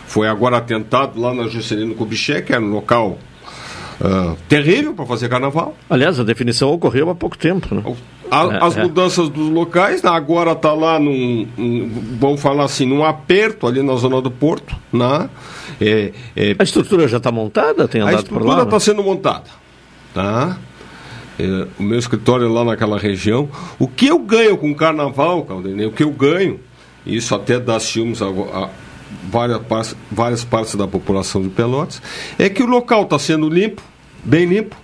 Foi agora atentado lá na Juscelino Kubitschek, que era um local uh, terrível para fazer carnaval. Aliás, a definição ocorreu há pouco tempo, né? A, é, as é. mudanças dos locais, né? agora está lá num, num, vamos falar assim, num aperto ali na zona do Porto, né? É, é... A estrutura já está montada? Tem andado a estrutura está sendo montada. Tá? É, o meu escritório é lá naquela região. O que eu ganho com o carnaval, Caldenei, o que eu ganho, isso até dá ciúmes a, a várias, partes, várias partes da população de Pelotas, é que o local está sendo limpo, bem limpo,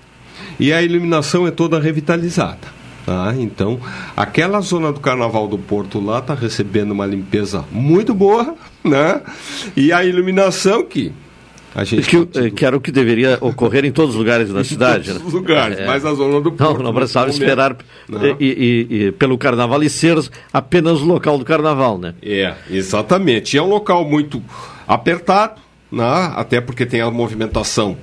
e a iluminação é toda revitalizada. Tá? Então, aquela zona do Carnaval do Porto lá está recebendo uma limpeza muito boa, né? E a iluminação que A gente que, que, era o que deveria ocorrer em todos os lugares da <laughs> cidade. em todos né? os lugares, é, mas a zona do Porto. Não, não precisava esperar e, e, e, pelo carnaval e ser apenas o local do carnaval, né? É, exatamente. E é um local muito apertado, né? até porque tem a movimentação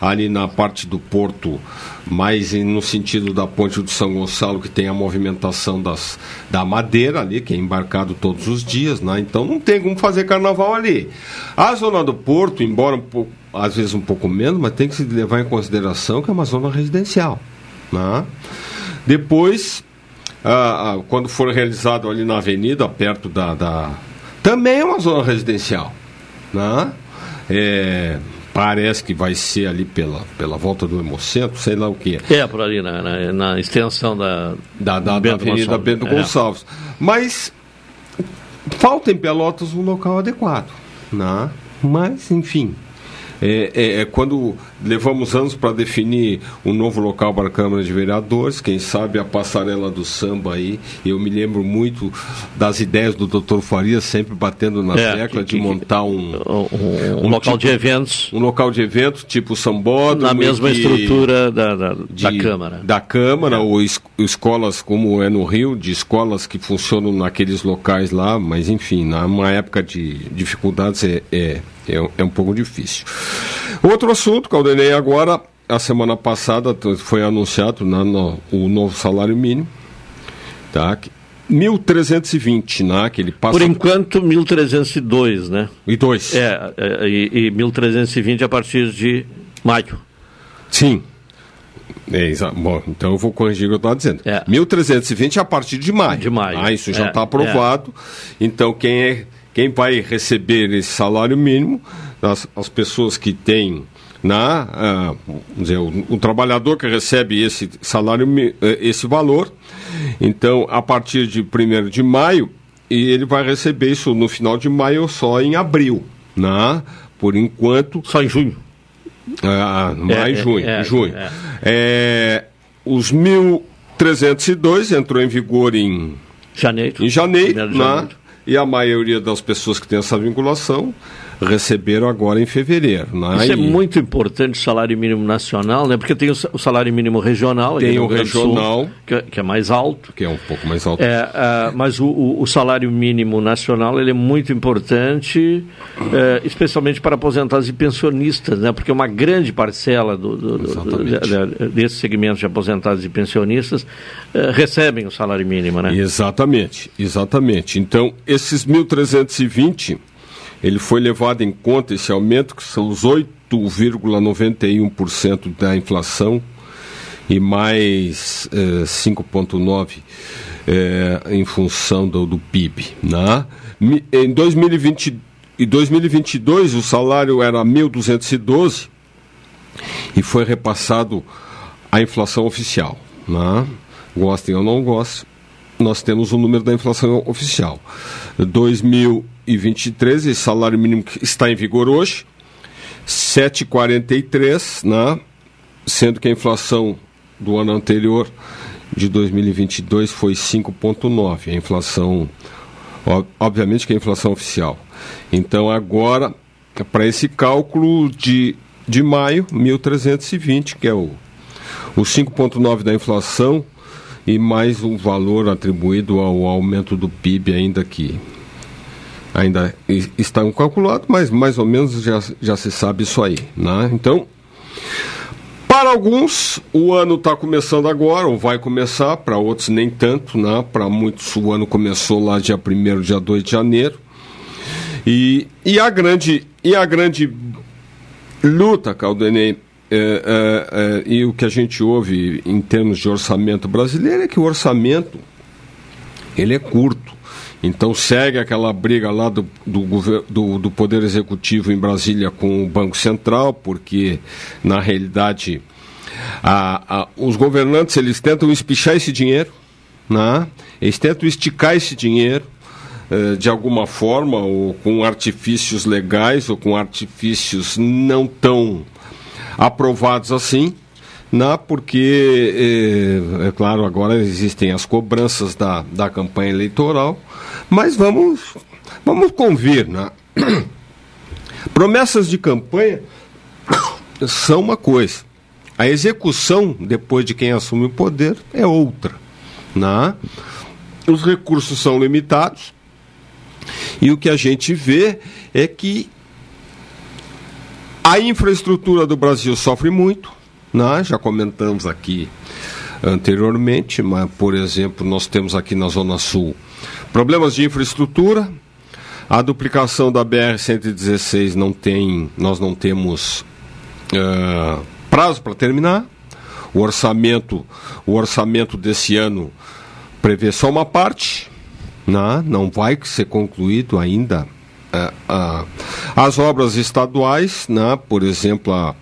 ali na parte do porto, mais no sentido da ponte do São Gonçalo, que tem a movimentação das, da madeira ali, que é embarcado todos os dias, né? então não tem como fazer carnaval ali. A zona do porto, embora um pouco, às vezes um pouco menos, mas tem que se levar em consideração que é uma zona residencial. Né? Depois, ah, quando for realizado ali na avenida, perto da, da... também é uma zona residencial. Né? É, parece que vai ser ali pela, pela volta do Hemocentro, sei lá o que. É, por ali, na, na, na extensão da, da, da, da Avenida Bento é. Gonçalves. Mas falta em Pelotas um local adequado. Né? Mas, enfim, é, é, é, quando levamos anos para definir um novo local para a Câmara de Vereadores, quem sabe a passarela do samba aí. Eu me lembro muito das ideias do Dr. Faria, sempre batendo na é, tecla que, de montar um, um, um local tipo, de eventos. Um local de eventos, tipo sambódromo. Na mesma estrutura da, da, de, da Câmara. Da Câmara, é. ou es, escolas como é no Rio, de escolas que funcionam naqueles locais lá, mas enfim, numa época de dificuldades é, é é, é um pouco difícil. Outro assunto, Caldenei, agora, a semana passada foi anunciado né, no, o novo salário mínimo, tá? 1.320, né? Que ele passa... Por enquanto, 1.302, né? E dois. É, é e, e 1.320 a partir de maio. Sim. É, Bom, então eu vou corrigir o que eu estava dizendo. É. 1.320 a partir de maio. De maio. Ah, isso já está é, aprovado. É. Então, quem é quem vai receber esse salário mínimo, as, as pessoas que têm na, uh, vamos dizer, o, o, trabalhador que recebe esse salário, eh, esse valor, então a partir de 1 de maio, e ele vai receber isso no final de maio ou só em abril, né? por enquanto. Só em junho. Ah, maio, é, junho. É, junho. É. é os 1.302 entrou em vigor em janeiro. Em janeiro, né? E a maioria das pessoas que tem essa vinculação receberam agora em fevereiro. Né? Isso é muito importante, o salário mínimo nacional, né? porque tem o salário mínimo regional. Tem o regional. Sul, que, é, que, é mais alto. Que é um pouco mais alto. É, uh, mas o, o, o, salário mínimo nacional ele é muito importante, uh, especialmente para aposentados e pensionistas, né? porque uma grande parcela do, do, do, de, desse segmento de aposentados e pensionistas uh, recebem o salário mínimo. Né? Exatamente, exatamente. Então, esses 1.320 ele foi levado em conta esse aumento, que são os 8,91% da inflação e mais eh, 5,9% eh, em função do, do PIB. Né? Em 2020, em 2022, o salário era 1.212 e foi repassado a inflação oficial. Né? Gostem ou não gostem, nós temos o número da inflação oficial. 2023, esse salário mínimo que está em vigor hoje, 7,43, né? sendo que a inflação do ano anterior, de 2022, foi 5,9. A inflação, obviamente que é a inflação oficial. Então agora, para esse cálculo de, de maio, 1.320, que é o, o 5,9 da inflação, e mais um valor atribuído ao aumento do PIB ainda que ainda está calculado, mas mais ou menos já, já se sabe isso aí. Né? Então, para alguns, o ano está começando agora, ou vai começar, para outros nem tanto, né? para muitos o ano começou lá dia 1 dia 2 de janeiro. E, e, a, grande, e a grande luta, Caldenei, é, é, é, e o que a gente ouve em termos de orçamento brasileiro é que o orçamento ele é curto. Então segue aquela briga lá do, do, do, do Poder Executivo em Brasília com o Banco Central, porque na realidade a, a, os governantes eles tentam espichar esse dinheiro, né? eles tentam esticar esse dinheiro eh, de alguma forma, ou com artifícios legais, ou com artifícios não tão aprovados assim, né, porque, é, é, claro, agora existem as cobranças da, da campanha eleitoral, mas vamos, vamos convir. Né? <coughs> Promessas de campanha <coughs> são uma coisa. A execução, depois de quem assume o poder, é outra. Né? Os recursos são limitados e o que a gente vê é que a infraestrutura do Brasil sofre muito, né? já comentamos aqui anteriormente, mas, por exemplo, nós temos aqui na Zona Sul problemas de infraestrutura, a duplicação da BR-116 não tem, nós não temos uh, prazo para terminar. O orçamento, o orçamento desse ano prevê só uma parte, né? não vai ser concluído ainda as obras estaduais, né? por exemplo, a,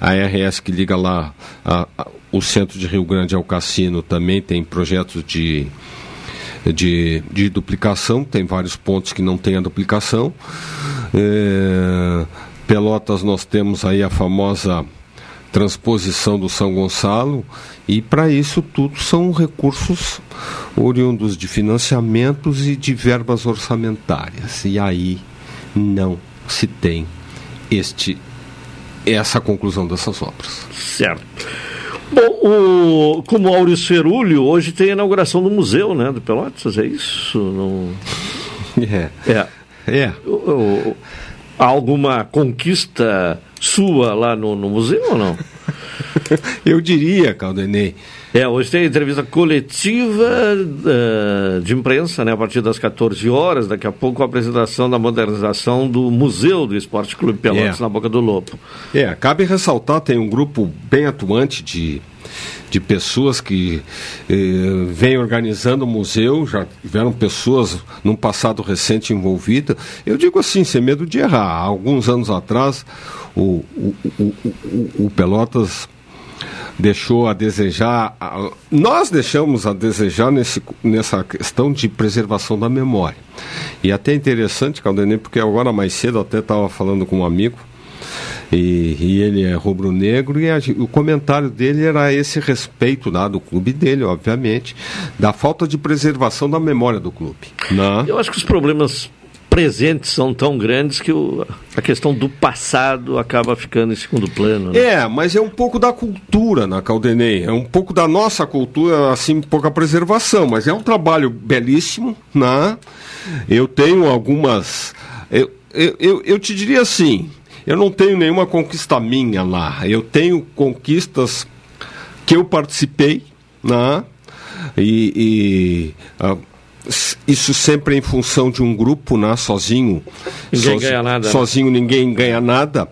a RS que liga lá o centro de Rio Grande ao cassino também tem projetos de, de, de duplicação, tem vários pontos que não tem a duplicação. É, Pelotas nós temos aí a famosa transposição do São Gonçalo e para isso tudo são recursos oriundos de financiamentos e de verbas orçamentárias. E aí não se tem este essa conclusão dessas obras. Certo. Bom, o, como Maurício Ferulho, hoje tem a inauguração do museu, né, do Pelotas, é isso? Não... É. É. é. O, o, alguma conquista sua lá no, no museu ou não? <laughs> Eu diria, Caldenei. É, hoje tem entrevista coletiva uh, de imprensa, né, a partir das 14 horas. Daqui a pouco a apresentação da modernização do Museu do Esporte Clube Pelotas, é. na Boca do Lobo. É, cabe ressaltar, tem um grupo bem atuante de, de pessoas que eh, vêm organizando o museu, já tiveram pessoas num passado recente envolvidas. Eu digo assim, sem medo de errar. Há alguns anos atrás, o, o, o, o Pelotas deixou a desejar. Nós deixamos a desejar nesse, nessa questão de preservação da memória. E até interessante, Caldenei, porque agora mais cedo até estava falando com um amigo. E, e, ele é rubro-negro e a, o comentário dele era esse respeito lá do clube dele, obviamente, da falta de preservação da memória do clube. Né? Eu acho que os problemas presentes são tão grandes que o, a questão do passado acaba ficando em segundo plano. Né? É, mas é um pouco da cultura na Caldenei, é um pouco da nossa cultura, assim, pouca preservação, mas é um trabalho belíssimo, né? Eu tenho algumas. Eu, eu, eu, eu te diria assim, eu não tenho nenhuma conquista minha lá, eu tenho conquistas que eu participei, né? E, e uh, isso sempre em função de um grupo, né? sozinho. Ninguém ganha nada. Né? Sozinho né? ninguém ganha nada.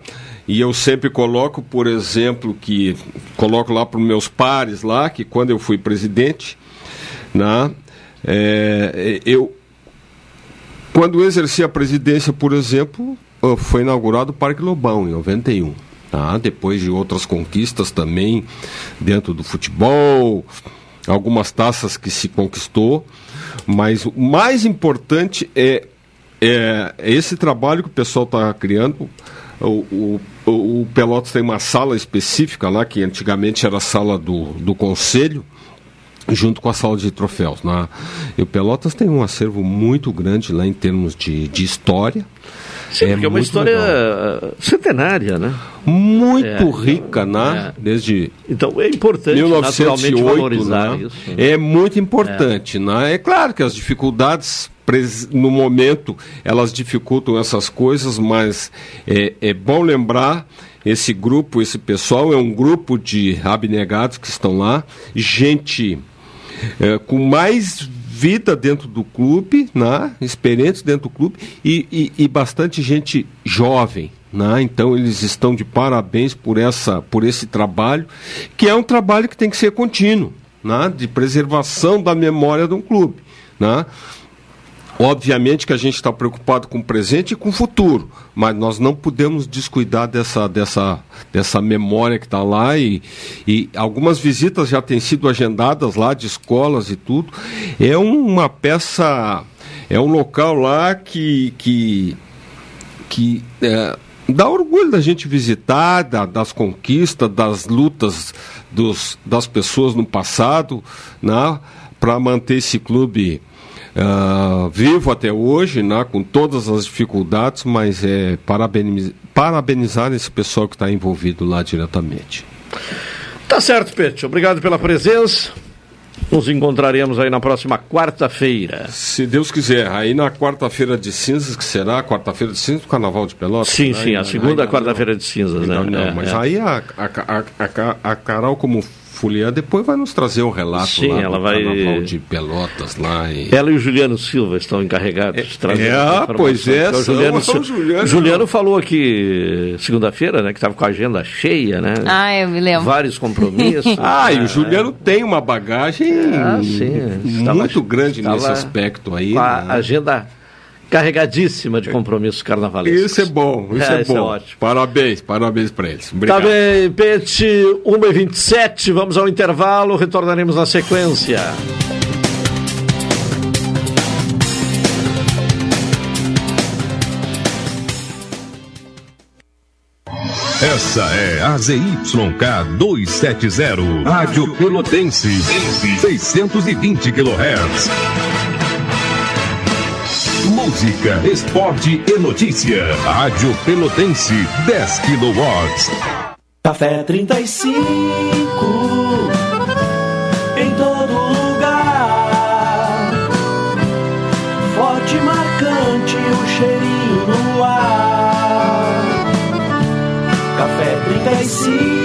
E eu sempre coloco, por exemplo, que coloco lá para os meus pares lá, que quando eu fui presidente, né, é, eu quando eu exerci a presidência, por exemplo, foi inaugurado o Parque Lobão em 91. Tá? Depois de outras conquistas também dentro do futebol, algumas taças que se conquistou. Mas o mais importante é, é esse trabalho que o pessoal está criando. O, o, o, Pelotas tem uma sala específica lá, que antigamente era a sala do, do conselho, junto com a sala de troféus. Né? E o Pelotas tem um acervo muito grande lá em termos de, de história. Sim, é porque é uma história legal. centenária, né? Muito é, rica, né? É. Desde então é importante 1908, valorizar né? isso. Né? É muito importante, é. né? É claro que as dificuldades no momento elas dificultam essas coisas, mas é, é bom lembrar esse grupo, esse pessoal é um grupo de abnegados que estão lá, gente é, com mais vida dentro do clube, né? experientes dentro do clube e, e, e bastante gente jovem. Né? Então eles estão de parabéns por, essa, por esse trabalho, que é um trabalho que tem que ser contínuo, né? de preservação da memória de um clube. Né? Obviamente que a gente está preocupado com o presente e com o futuro, mas nós não podemos descuidar dessa, dessa, dessa memória que está lá e, e algumas visitas já têm sido agendadas lá de escolas e tudo. É uma peça, é um local lá que, que, que é, dá orgulho da gente visitar, da, das conquistas, das lutas dos, das pessoas no passado, né, para manter esse clube uh, vivo até hoje, né, com todas as dificuldades, mas é parabenizar, parabenizar esse pessoal que está envolvido lá diretamente. Tá certo, Pet. Obrigado pela presença. Nos encontraremos aí na próxima quarta-feira. Se Deus quiser. Aí na quarta-feira de cinzas, que será quarta-feira de cinzas do Carnaval de Pelotas? Sim, né? sim, a segunda quarta-feira de cinzas, né? Não, é, mas é. aí a, a, a, a, Carol, como Folia depois vai nos trazer um relato Sim, lá ela vai... Carnaval de Pelotas lá. E... Ela e o Juliano Silva estão encarregados de trazer É, pois é, Então, o Juliano, são o Juliano. Juliano falou aqui segunda-feira, né, que estava com a agenda cheia, né? Ah, eu me lembro. Vários compromissos. <laughs> Ah, e É, o Juliano tem uma bagagem Ah, sim. muito Estava- grande nesse estava aspecto aí. com a né? agenda carregadíssima de compromissos carnavalescos. Isso é bom, isso é, isso bom. ótimo. Parabéns, parabéns para eles. Tá Obrigado. bem, Pete, 1h27, vamos ao intervalo, retornaremos na sequência. Essa é a ZYK 270, Rádio Pelotense, 620 kHz. Música, esporte e notícia. Rádio Pelotense, 10 kW. Café 35 em todo lugar. Forte marcante o cheirinho no ar. Café 35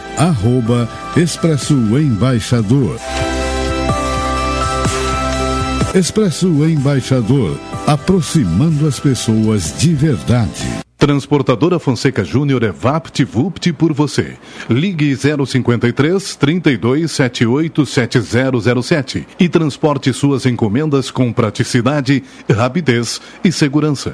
arroba Expresso Embaixador. Expresso Embaixador, aproximando as pessoas de verdade. Transportadora Fonseca Júnior é VaptVupt por você. Ligue 053 32 78 7007 e transporte suas encomendas com praticidade, rapidez e segurança.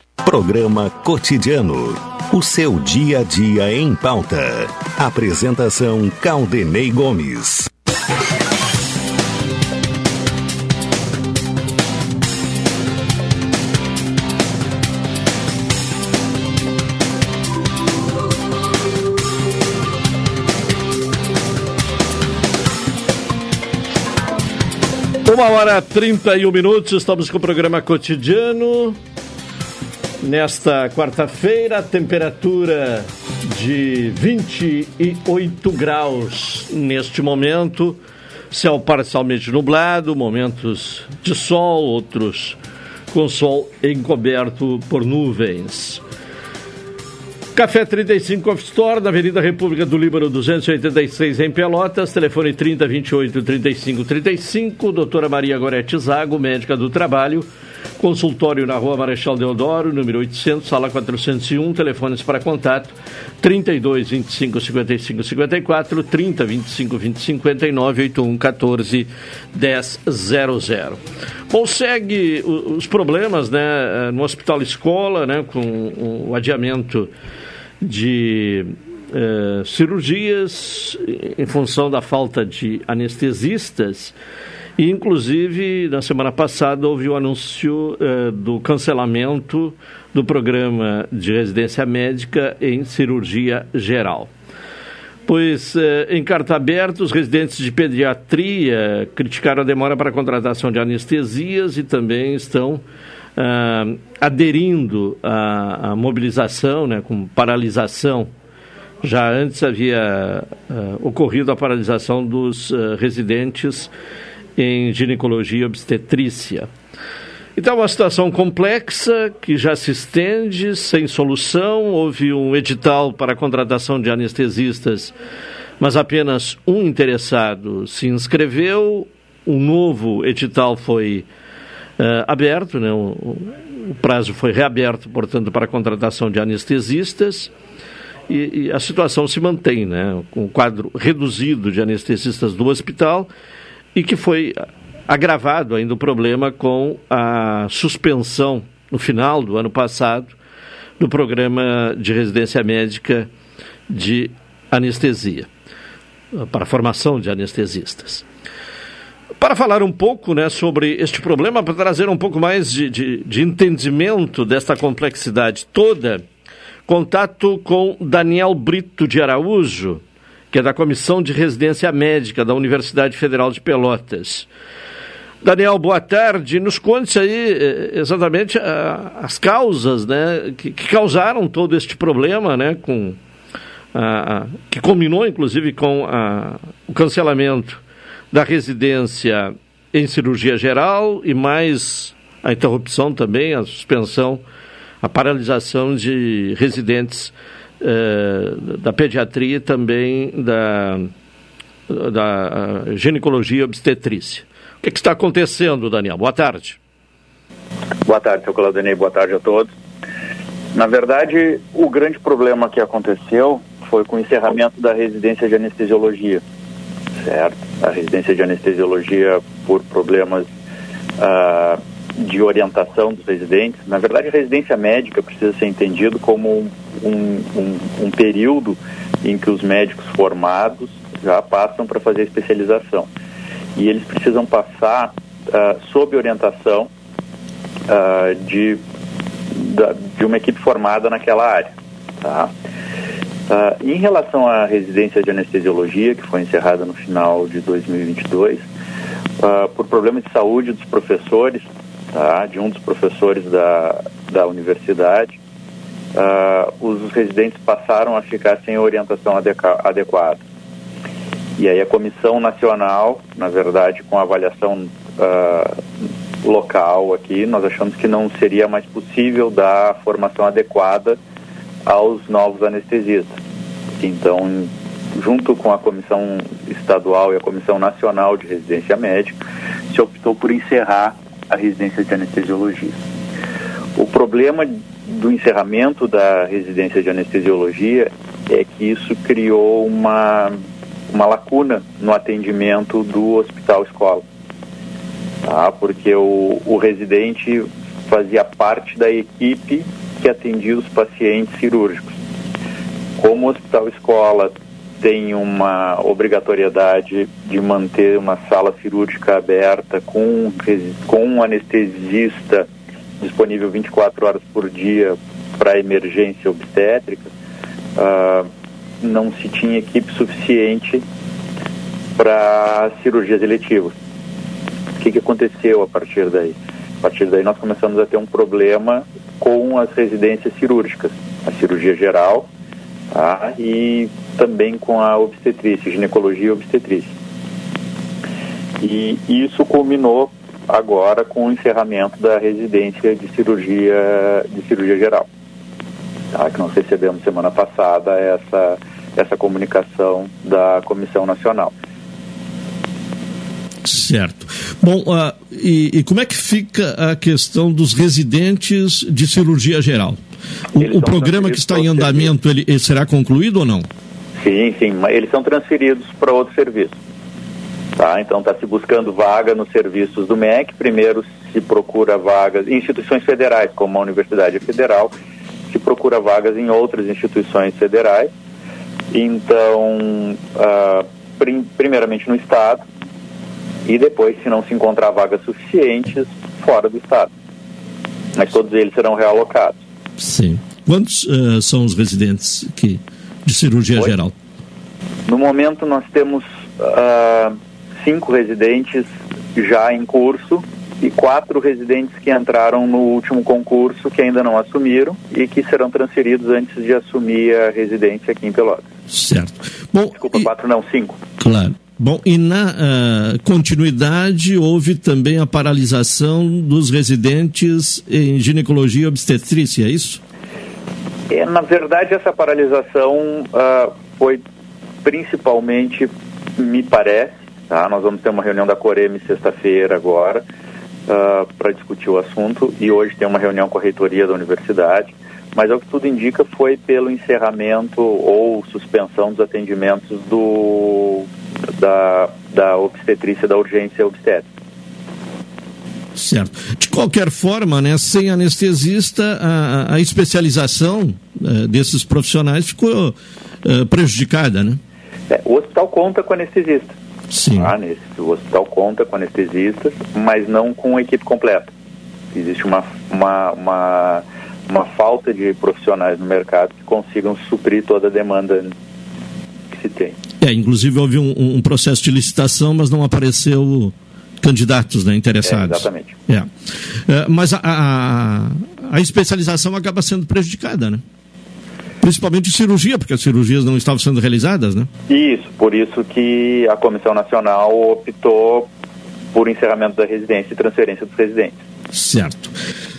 Programa Cotidiano. O seu dia a dia em pauta. Apresentação Caldenei Gomes. Uma hora 31 minutos, estamos com o programa cotidiano. Nesta quarta-feira, temperatura de 28 graus neste momento. Céu parcialmente nublado, momentos de sol, outros com sol encoberto por nuvens. Café 35 Off Store, na Avenida República do Líbano 286 em Pelotas, telefone 30 28 35 35, doutora Maria Gorete Zago, médica do trabalho, consultório na rua Marechal Deodoro, número 800, sala 401, telefones para contato 32 25 55 54, 30 25 20 59, 81 14 10 00. Bom, segue os problemas né, no Hospital Escola, né, com o adiamento de eh, cirurgias em função da falta de anestesistas. Inclusive, na semana passada houve o anúncio eh, do cancelamento do programa de residência médica em cirurgia geral. Pois, eh, em carta aberta, os residentes de pediatria criticaram a demora para a contratação de anestesias e também estão uh, aderindo à, à, mobilização, né, com paralisação. Já antes havia uh, ocorrido a paralisação dos uh, residentes em ginecologia e obstetrícia. Então, uma situação complexa que já se estende, sem solução. Houve um edital para a contratação de anestesistas, mas apenas um interessado se inscreveu. Um novo edital foi uh, aberto, né? O, o, prazo foi reaberto, portanto, para a contratação de anestesistas. E, e, a situação se mantém, né? Com um quadro reduzido de anestesistas do hospital e que foi agravado ainda o problema com a suspensão no final do ano passado do programa de residência médica de anestesia para a formação de anestesistas. Para falar um pouco né, sobre este problema, para trazer um pouco mais de, de, de entendimento desta complexidade toda, contato com Daniel Brito de Araújo, que é da Comissão de Residência Médica da Universidade Federal de Pelotas. Daniel, boa tarde. Nos conte aí eh, exatamente as causas né, que, que causaram todo este problema, né, com, que combinou inclusive com o cancelamento da residência em cirurgia geral e mais a interrupção também, a suspensão, a paralisação de residentes da pediatria e também da, da ginecologia e obstetrícia. O que, que, está acontecendo, Daniel? Boa tarde. Boa tarde, seu Claudinei. Boa tarde a todos. Na verdade, o grande problema que aconteceu foi com o encerramento da residência de anestesiologia certo? A residência de anestesiologia por problemas uh, de orientação dos residentes. Na verdade, a residência médica precisa ser entendido como um, um, um período em que os médicos formados já passam para fazer a especialização. E eles precisam passar uh, sob orientação uh, de, da, de uma equipe formada naquela área. Tá? Uh, em relação à residência de anestesiologia, que foi encerrada no final de 2022, uh, ah, por problema de saúde dos professores, tá, de um dos professores da, da universidade, uh, os residentes passaram a ficar sem orientação adequada. E aí a comissão nacional, na verdade, com avaliação local aqui, nós achamos que não seria mais possível dar a formação adequada aos novos anestesistas. Então, junto com a Comissão Estadual e a Comissão Nacional de Residência Médica, se optou por encerrar a residência de anestesiologia. O problema do encerramento da residência de anestesiologia é que isso criou uma, uma lacuna no atendimento do hospital escola. Tá? Porque o, o residente fazia parte da equipe que atendia os pacientes cirúrgicos. Como o hospital escola tem uma obrigatoriedade de manter uma sala cirúrgica aberta com, com um anestesista disponível 24 horas por dia para emergência obstétrica, uh, não se tinha equipe suficiente para cirurgias eletivas. O que, que aconteceu a partir daí? A partir daí nós começamos a ter um problema com as residências cirúrgicas, a cirurgia geral tá? e também com a obstetrícia, ginecologia e obstetrícia. E isso culminou agora com o encerramento da residência de cirurgia, de cirurgia geral. Tá? Que nós recebemos semana passada essa, essa comunicação da Comissão Nacional. Certo. Bom, uh, e, e, como é que fica a questão dos residentes de cirurgia geral? O, o programa que está em andamento, ele, ele, será concluído ou não? Sim, sim, eles são transferidos para outro serviço. Tá? Então está se buscando vaga nos serviços do MEC. Primeiro se procura vagas em instituições federais, como a Universidade Federal, se procura vagas em outras instituições federais. Então, uh, prim primeiramente no Estado, e depois, se não se encontrar vagas suficientes, fora do Estado. Mas todos eles serão realocados. Sim. Quantos uh, são os residentes que, de cirurgia Oi? geral? No momento, nós temos uh, cinco residentes já em curso e quatro residentes que entraram no último concurso que ainda não assumiram e que serão transferidos antes de assumir a residência aqui em Pelotas. Certo. Bom, Desculpa, e... quatro não, cinco. Claro. Bom, e na uh, continuidade houve também a paralisação dos residentes em ginecologia e obstetrícia, é isso? É, na verdade, essa paralisação uh, foi principalmente, me parece, tá? nós vamos ter uma reunião da Coreme sexta-feira agora uh, ah, para discutir o assunto e hoje tem uma reunião com a reitoria da universidade, mas ao que tudo indica foi pelo encerramento ou suspensão dos atendimentos do da, da obstetrícia, da urgência obstétrica. Certo. De qualquer forma, né, sem anestesista, a, a especialização uh, desses profissionais ficou uh, prejudicada, né? É, o hospital conta com anestesista. Sim. Tá? Nesse, o hospital conta com anestesistas, mas não com a equipe completa. Existe uma, uma, uma, uma falta de profissionais no mercado que consigam suprir toda a demanda que se tem. É, inclusive houve um, um processo de licitação, mas não apareceu candidatos né, interessados. É, exatamente. É. é mas a, a, a, especialização acaba sendo prejudicada, né? Principalmente cirurgia, porque as cirurgias não estavam sendo realizadas, né? Isso, por isso que a Comissão Nacional optou por encerramento da residência e transferência dos residentes. Certo.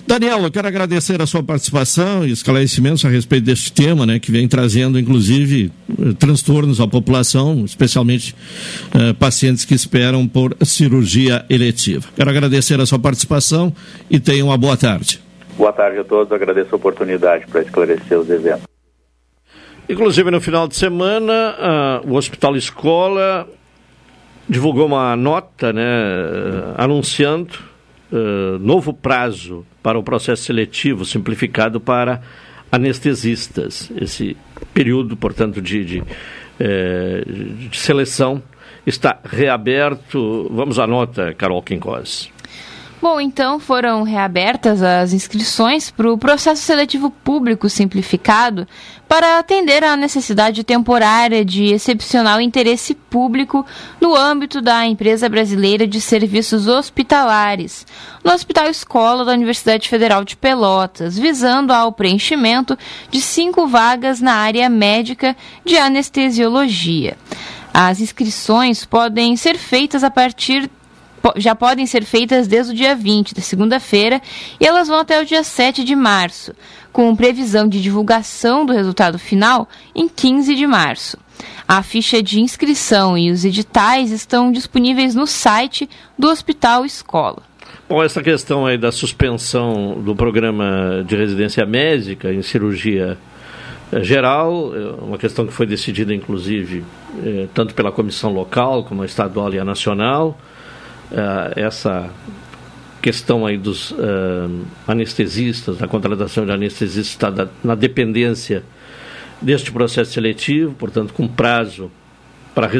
Daniel, eu quero agradecer a sua participação e esclarecimentos a respeito deste tema, né, que vem trazendo, inclusive, eh, transtornos à população, especialmente uh, pacientes que esperam por cirurgia eletiva. Quero agradecer a sua participação e tenha uma boa tarde. Boa tarde a todos, agradeço a oportunidade para esclarecer os eventos. Inclusive, no final de semana, uh, o Hospital Escola divulgou uma nota né, anunciando uh, novo prazo para o processo seletivo simplificado para anestesistas. Esse período, portanto, de, de, eh, de seleção está reaberto. Vamos à nota, Carol Quincós. Bom, então foram reabertas as inscrições para o processo seletivo público simplificado para atender à necessidade temporária de excepcional interesse público no âmbito da Empresa Brasileira de Serviços Hospitalares, no Hospital Escola da Universidade Federal de Pelotas, visando ao preenchimento de cinco vagas na área médica de anestesiologia. As inscrições podem ser feitas a partir já podem ser feitas desde o dia 20, da segunda-feira, e elas vão até o dia 7 de março, com previsão de divulgação do resultado final em 15 de março. A ficha de inscrição e os editais estão disponíveis no site do Hospital Escola. Bom, essa questão aí da suspensão do programa de residência médica em cirurgia eh, geral, é uma questão que foi decidida, inclusive, eh, tanto pela comissão local, como a estadual e a nacional uh, essa questão aí dos uh, anestesistas, da contratação de anestesistas está na dependência deste processo seletivo, portanto, com prazo para,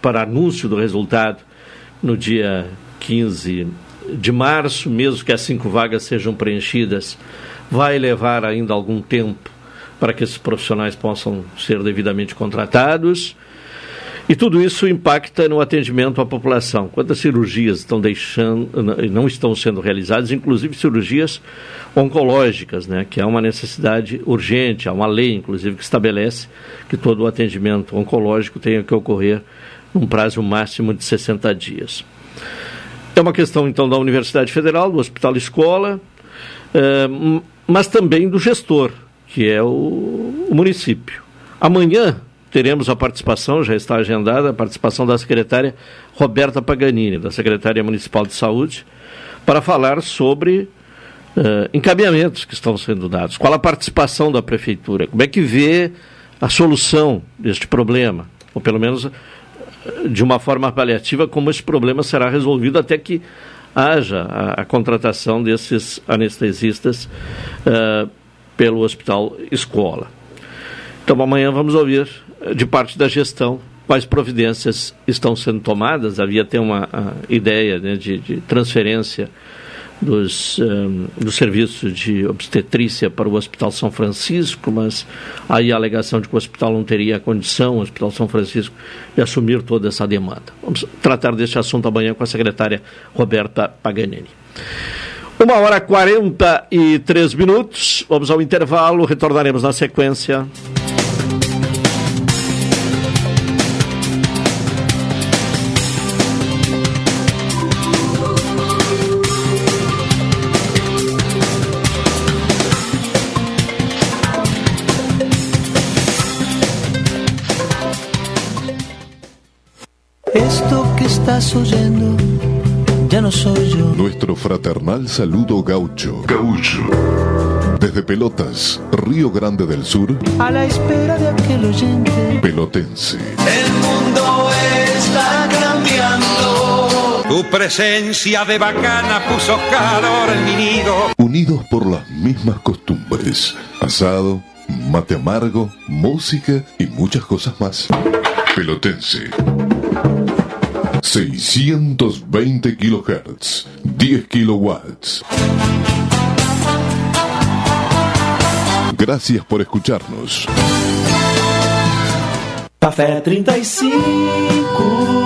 para anúncio do resultado no dia 15 de março, mesmo que as cinco vagas sejam preenchidas, vai levar ainda algum tempo para que esses profissionais possam ser devidamente contratados. E tudo isso impacta no atendimento à população. Quantas cirurgias estão deixando, não estão sendo realizadas, inclusive cirurgias oncológicas, né, que é uma necessidade urgente, há uma lei, inclusive, que estabelece que todo o atendimento oncológico tenha que ocorrer num prazo máximo de 60 dias. É uma questão, então, da Universidade Federal, do Hospital Escola, eh, mas também do gestor, que é o, o município. Amanhã teremos a participação, já está agendada, a participação da secretária Roberta Paganini, da Secretaria Municipal de Saúde, para falar sobre uh, encaminhamentos que estão sendo dados. Qual a participação da Prefeitura? Como é que vê a solução deste problema? Ou pelo menos de uma forma paliativa, como esse problema será resolvido até que haja a, a contratação desses anestesistas uh, pelo Hospital Escola. Então, amanhã vamos ouvir de parte da gestão quais providências estão sendo tomadas. Havia até uma ideia né, de, de, transferência dos, um, do serviço de obstetrícia para o Hospital São Francisco, mas aí a alegação de que o hospital não teria condição, o Hospital São Francisco, de assumir toda essa demanda. Vamos tratar deste assunto amanhã com a secretária Roberta Paganini. Uma hora e 43 minutos, vamos ao intervalo, retornaremos na sequência. Estás oyendo ya no soy yo. Nuestro fraternal saludo gaucho. Gaucho. Desde Pelotas, Río Grande del Sur. A la espera de aquel oyente. Pelotense. El mundo está cambiando. Tu presencia de bacana puso calor en mi nido. Unidos por las mismas costumbres. Asado, mate amargo, música y muchas cosas más. Pelotense. 620 kHz, 10 kilowatts. Gracias por escucharnos. Café 35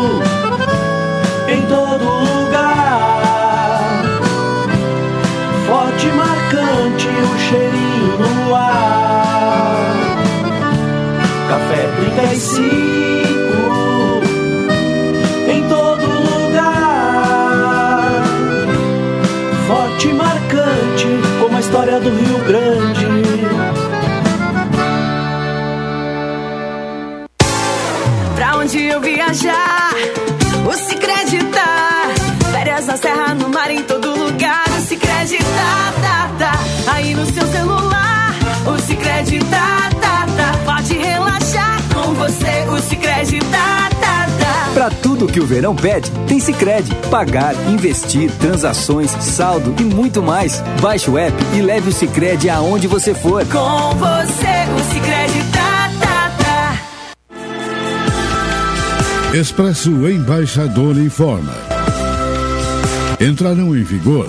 no seu celular, o Cicred tá, tá, tá. Pode relaxar com você, o Cicred tá, tá, tá. Pra tudo que o verão pede, tem Cicred. Pagar, investir, transações, saldo e muito mais. Baixe o app e leve o Cicred aonde você for. Com você, o Cicred tá, tá, tá. Expresso Embaixador informa. Entrarão em vigor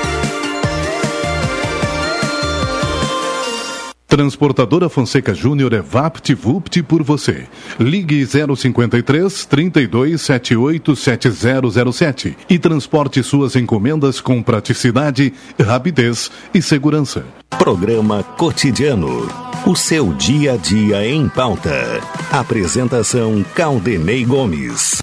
Transportadora Fonseca Júnior é VaptVupt por você. Ligue 053 3278 7007 e transporte suas encomendas com praticidade, rapidez e segurança. Programa Cotidiano. O seu dia a dia em pauta. Apresentação Caldenei Gomes.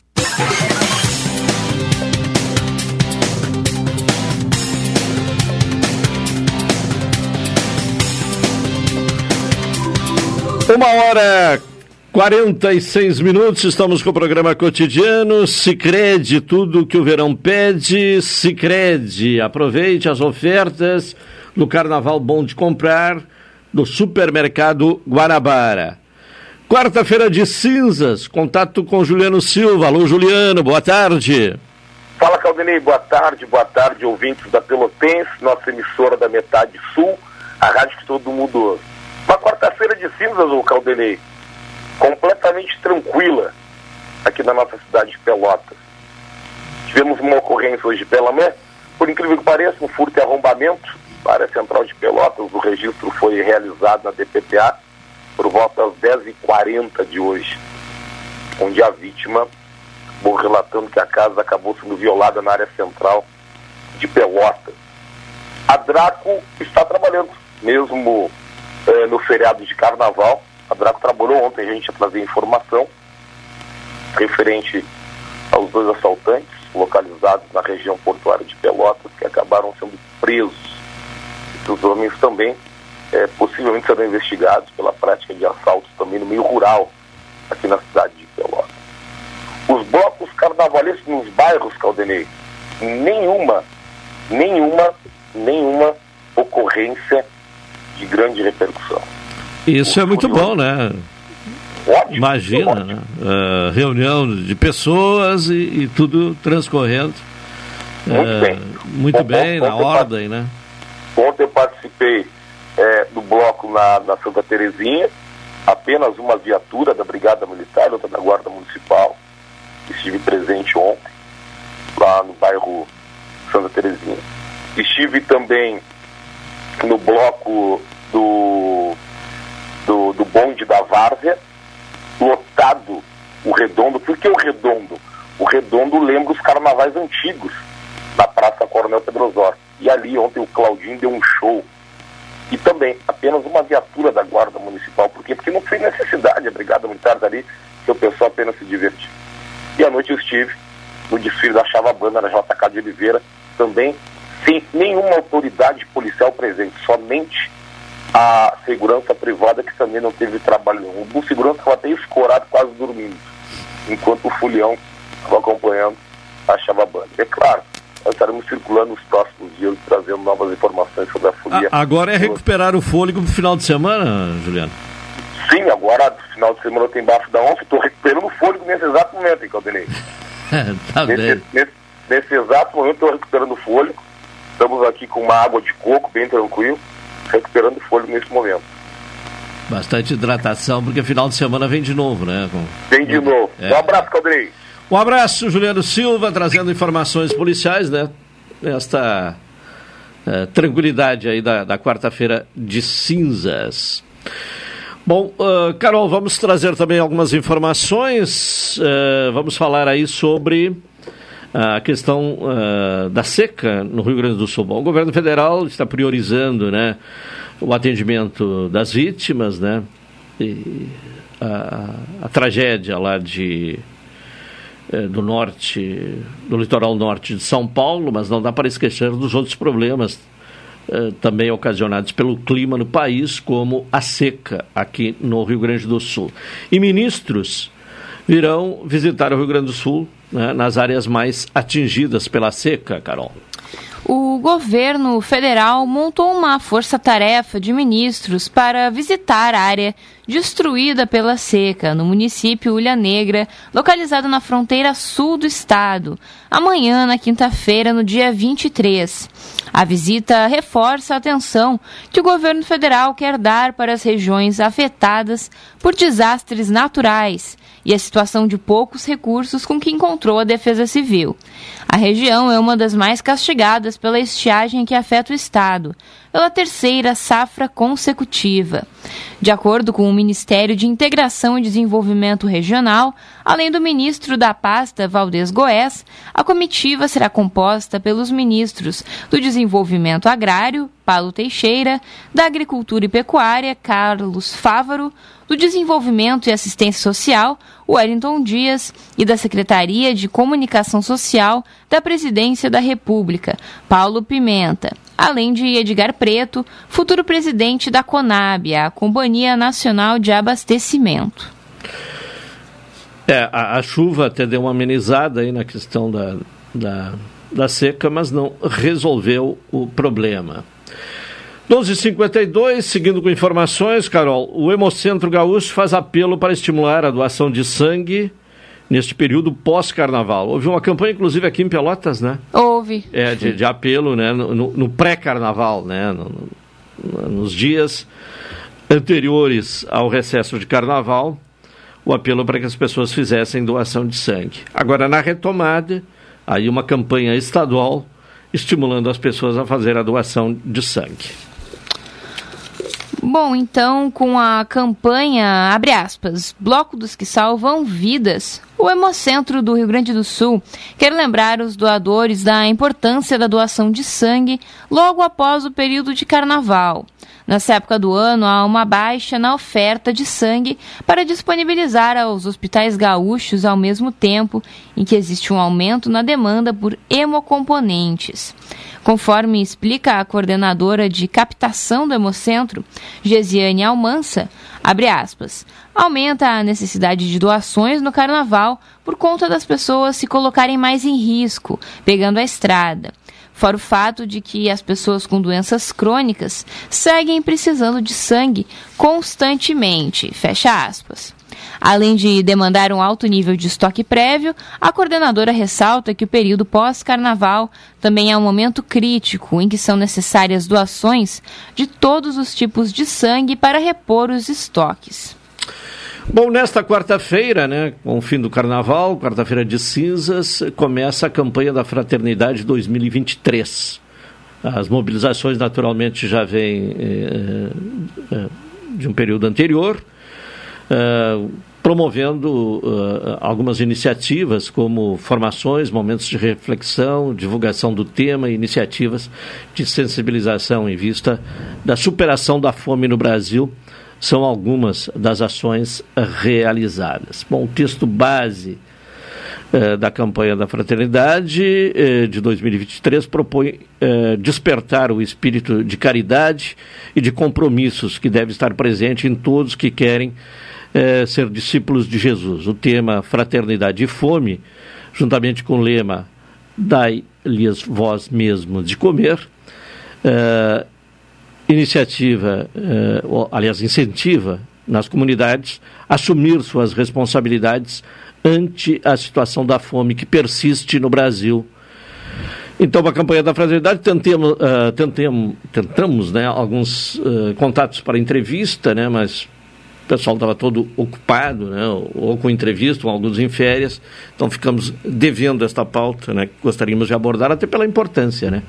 Uma hora 46 minutos, estamos com o programa cotidiano. Sicredi, tudo que o verão pede. Sicredi, aproveite as ofertas do Carnaval Bom de Comprar do Supermercado Guanabara. Quarta-feira de cinzas, contato com Juliano Silva. Alô, Juliano, boa tarde. Fala, Caldenei, boa tarde, boa tarde, ouvintes da Pelotense, nossa emissora da Metade Sul, a rádio que todo mundo. Uma quarta-feira de cinzas, ô Caldenei, completamente tranquila aqui na nossa cidade de Pelotas. Tivemos uma ocorrência hoje pela manhã, por incrível que pareça, um furto e arrombamento na área central de Pelotas. O registro foi realizado na DPPA por volta das 10h40 de hoje, onde a vítima acabou relatando que a casa acabou sendo violada na área central de Pelotas. A Draco está trabalhando, mesmo eh, no feriado de carnaval, a Draco trabalhou ontem, a gente ia trazer informação referente aos dois assaltantes localizados na região portuária de Pelotas que acabaram sendo presos. Esses homens também é, possivelmente serão investigados pela prática de assaltos também no meio rural aqui na cidade de Pelotas. Os blocos carnavalescos nos bairros, Caldenei, nenhuma, nenhuma, nenhuma ocorrência de grande repercussão. Isso é muito bom, né? Ótimo, Imagina, ótimo. né? Uh, reunião de pessoas e, e tudo transcorrendo muito uh, bem, muito bem na ordem, né? Ontem eu participei é, do bloco na, na Santa Terezinha, apenas uma viatura da Brigada Militar, outra da Guarda Municipal. Estive presente ontem, lá no bairro Santa Terezinha. Estive também no bloco do do, do bonde da Várzea, lotado o redondo. Por que o redondo? O redondo lembra os carnavais antigos, na Praça Coronel Pedro. E ali ontem o Claudinho deu um show. E também apenas uma viatura da Guarda Municipal. Por quê? Porque não foi necessidade a Brigada Militar dali, que o pessoal apenas se divertir. E à noite eu estive no desfile da Chavabana, na JK de Oliveira, também sem nenhuma autoridade policial presente, somente a segurança privada que também não teve trabalho nenhum. O segurança estava até escorado, quase dormindo, enquanto o Fulião estava acompanhando a Chavabanda. É claro, nós estaremos circulando nos próximos dias, trazendo novas informações sobre a folia. agora é recuperar o fôlego no final de semana, Juliano? Sim, agora no final de semana eu estou embaixo da onça, estou recuperando o fôlego nesse exato momento, hein, Caldenei? <laughs> tá nesse, nesse, nesse exato momento estou recuperando o fôlego. Estamos aqui com uma água de coco bem tranquilo recuperando fôlego nesse momento. Bastante hidratação, porque final de semana vem de novo, né? Com... Vem de novo. É. Um abraço, Caldrei. Um abraço, Juliano Silva, trazendo informações policiais, né? Esta é, tranquilidade aí da, da quarta-feira de cinzas. Bom, uh, Carol, vamos trazer também algumas informações. Uh, vamos falar aí sobre a questão uh, da seca no Rio Grande do Sul. Bom, o governo federal está priorizando né, o atendimento das vítimas, né, a, a, tragédia lá de, eh, do norte, do litoral norte de São Paulo, mas não dá para esquecer dos outros problemas eh, também ocasionados pelo clima no país, como a seca aqui no Rio Grande do Sul. E ministros virão visitar o Rio Grande do Sul né, nas áreas mais atingidas pela seca, Carol. O governo federal montou uma força-tarefa de ministros para visitar a área destruída pela seca no município Ulha Negra, localizado na fronteira sul do estado, amanhã, na quinta-feira, no dia 23. A visita reforça a atenção que o governo federal quer dar para as regiões afetadas por desastres naturais e a situação de poucos recursos com que encontrou a Defesa Civil. A região é uma das mais castigadas pela estiagem que afeta o Estado, pela terceira safra consecutiva. De acordo com o Ministério de Integração e Desenvolvimento Regional, além do ministro da pasta, Valdez Goés, a comitiva será composta pelos ministros do Desenvolvimento Agrário, Paulo Teixeira, da Agricultura e Pecuária, Carlos Fávaro, do Desenvolvimento e Assistência Social, Wellington Dias, e da Secretaria de Comunicação Social da Presidência da República, Paulo Pimenta, além de Edgar Preto, futuro presidente da CONAB, a Companhia Nacional de Abastecimento. É, a, a, chuva até deu uma amenizada aí na questão da, da, da seca, mas não resolveu o problema. 12h52, seguindo com informações, Carol, o Hemocentro Gaúcho faz apelo para estimular a doação de sangue neste período pós-carnaval. Houve uma campanha, inclusive, aqui em Pelotas, né? Houve. É, de, de apelo, né? No, no pré-carnaval, né? No, no, nos dias anteriores ao recesso de carnaval, o apelo para que as pessoas fizessem doação de sangue. Agora, na retomada, aí uma campanha estadual estimulando as pessoas a fazer a doação de sangue. Bom, então, com a campanha, abre aspas, Bloco dos que Salvam Vidas, o Hemocentro do Rio Grande do Sul quer lembrar os doadores da importância da doação de sangue logo após o período de carnaval. Nessa época do ano, há uma baixa na oferta de sangue para disponibilizar aos hospitais gaúchos ao mesmo tempo em que existe um aumento na demanda por hemocomponentes. Conforme explica a coordenadora de captação do Hemocentro, Gesiane Almança, abre aspas, aumenta a necessidade de doações no carnaval por conta das pessoas se colocarem mais em risco, pegando a estrada. Fora o fato de que as pessoas com doenças crônicas seguem precisando de sangue constantemente. Fecha aspas. Além de demandar um alto nível de estoque prévio, a coordenadora ressalta que o período pós-carnaval também é um momento crítico em que são necessárias doações de todos os tipos de sangue para repor os estoques. Bom, nesta quarta-feira, né, com o fim do carnaval, quarta-feira de cinzas, começa a campanha da Fraternidade 2023. As mobilizações, naturalmente, já vêm eh, eh, de um período anterior. Uh, promovendo algumas iniciativas como formações, momentos de reflexão, divulgação do tema, iniciativas de sensibilização em vista da superação da fome no Brasil. São algumas das ações realizadas. Bom, o texto base uh, da campanha da Fraternidade uh, de 2023 propõe despertar o espírito de caridade e de compromissos que deve estar presente em todos que querem é, ser discípulos de Jesus. O tema Fraternidade e Fome, juntamente com o lema Dai-lhes vós mesmos de comer, é, iniciativa, é, aliás, incentiva nas comunidades assumir suas responsabilidades ante a situação da fome que persiste no Brasil. Então, a campanha da fraternidade, tentemos, uh, tentemos, tentamos né, alguns uh, contatos para entrevista, né, mas o pessoal estava todo ocupado, né, ou com entrevista, ou alguns em férias, então ficamos devendo esta pauta, né, que gostaríamos de abordar, até pela importância, né.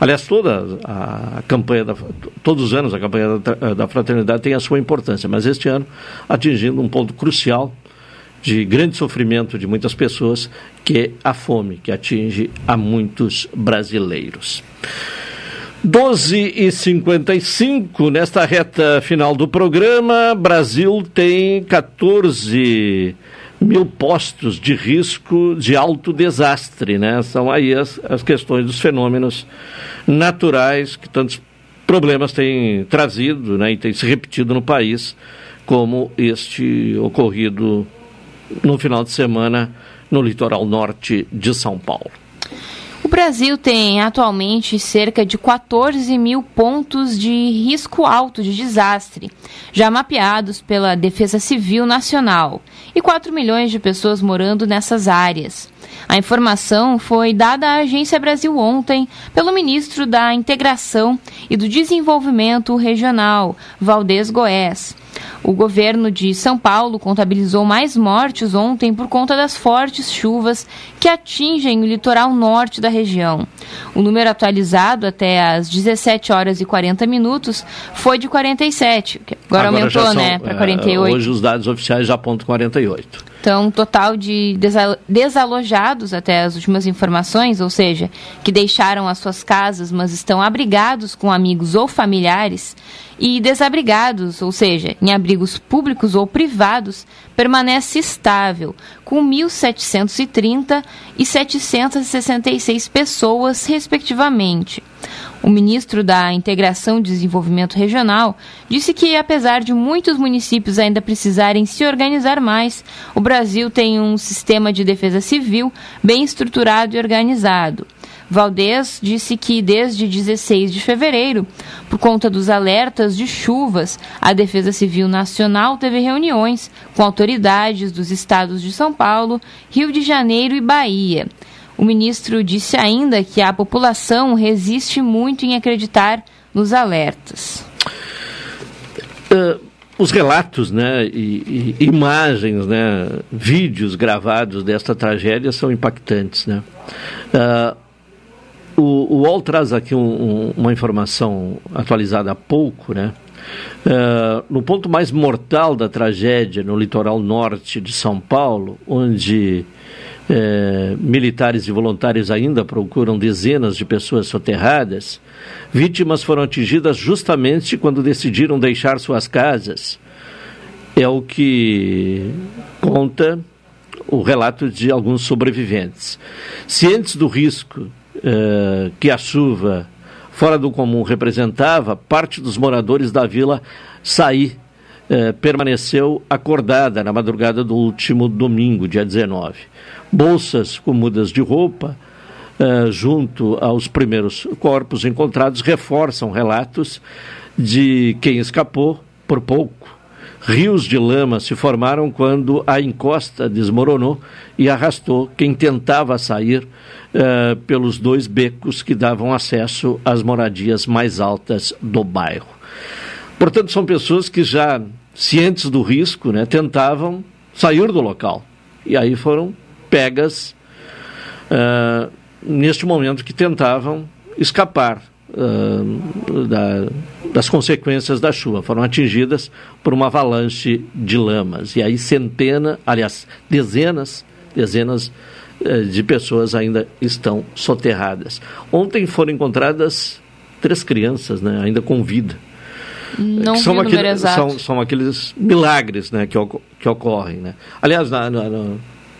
Aliás, toda a campanha, da, todos os anos a campanha da, da fraternidade tem a sua importância, mas este ano atingindo um ponto crucial de grande sofrimento de muitas pessoas, que é a fome, que atinge a muitos brasileiros. 12 e 55 nesta reta final do programa, Brasil tem 14 mil postos de risco de alto desastre, né? São aí as, as questões dos fenômenos naturais que tantos problemas têm trazido, né? E tem se repetido no país, como este ocorrido no final de semana no litoral norte de São Paulo. O Brasil tem atualmente cerca de 14 mil pontos de risco alto de desastre, já mapeados pela Defesa Civil Nacional, e 4 milhões de pessoas morando nessas áreas. A informação foi dada à Agência Brasil ontem pelo ministro da Integração e do Desenvolvimento Regional, Valdez Goés. O governo de São Paulo contabilizou mais mortes ontem por conta das fortes chuvas que atingem o litoral norte da região. O número atualizado até às 17 horas e 40 minutos foi de 47, agora, agora aumentou, né, para 48. É, hoje os dados oficiais já apontam 48. Então, total de desalojados até as últimas informações, ou seja, que deixaram as suas casas, mas estão abrigados com amigos ou familiares, e desabrigados, ou seja, em abrigos públicos ou privados, permanece estável, com 1.730 e 766 pessoas, respectivamente. O ministro da Integração e Desenvolvimento Regional disse que, apesar de muitos municípios ainda precisarem se organizar mais, o Brasil tem um sistema de defesa civil bem estruturado e organizado. Valdez disse que desde 16 de fevereiro, por conta dos alertas de chuvas, a Defesa Civil Nacional teve reuniões com autoridades dos estados de São Paulo, Rio de Janeiro e Bahia. O ministro disse ainda que a população resiste muito em acreditar nos alertas. Uh, os relatos, né, e, e, imagens, né, vídeos gravados desta tragédia são impactantes, né. Uh, o, o UOL traz aqui um, um, uma informação atualizada há pouco, né, Uh, no ponto mais mortal da tragédia, no litoral norte de São Paulo, onde eh, militares e voluntários ainda procuram dezenas de pessoas soterradas, vítimas foram atingidas justamente quando decidiram deixar suas casas. É o que conta o relato de alguns sobreviventes. Cientes do risco eh, que a chuva fora do comum representava, parte dos moradores da vila saí eh, permaneceu acordada na madrugada do último domingo, dia 19 bolsas com mudas de roupa, uh, junto aos primeiros corpos encontrados, reforçam relatos de quem escapou por pouco. Rios de lama se formaram quando a encosta desmoronou e arrastou quem tentava sair uh, pelos dois becos que davam acesso às moradias mais altas do bairro. Portanto, são pessoas que já cientes do risco, né, tentavam sair do local. E aí foram pegas uh, neste momento que tentavam escapar uh, da, das consequências da chuva. Foram atingidas por uma avalanche de lamas. E aí centenas, aliás, dezenas, dezenas uh, de pessoas ainda estão soterradas. Ontem foram encontradas três crianças, né, ainda com vida. Não são, aquele, são, são, aqueles milagres né, que, que ocorrem. Né? Aliás, na, na,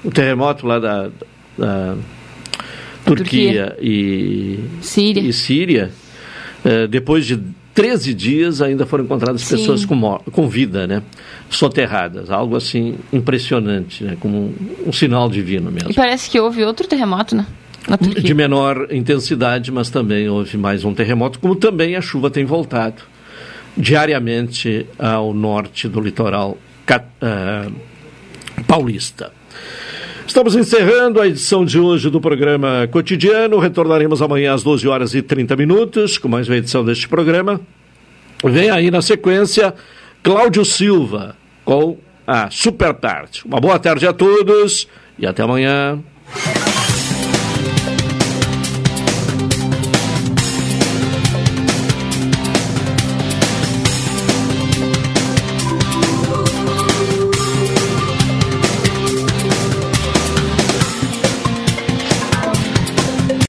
o terremoto lá da, da Turquia, Turquia, e Síria, e Síria eh, depois de 13 dias ainda foram encontradas Sim. pessoas com, com vida, né? Soterradas. Algo assim impressionante, né? Como um, um sinal divino mesmo. E parece que houve outro terremoto, né? De menor intensidade, mas também houve mais um terremoto, como também a chuva tem voltado diariamente ao norte do litoral uh, paulista. Estamos encerrando a edição de hoje do programa Cotidiano. Retornaremos amanhã às 12 horas e 30 minutos com mais uma edição deste programa. Vem aí na sequência Cláudio Silva com a Super Tarde. Uma boa tarde a todos e até amanhã.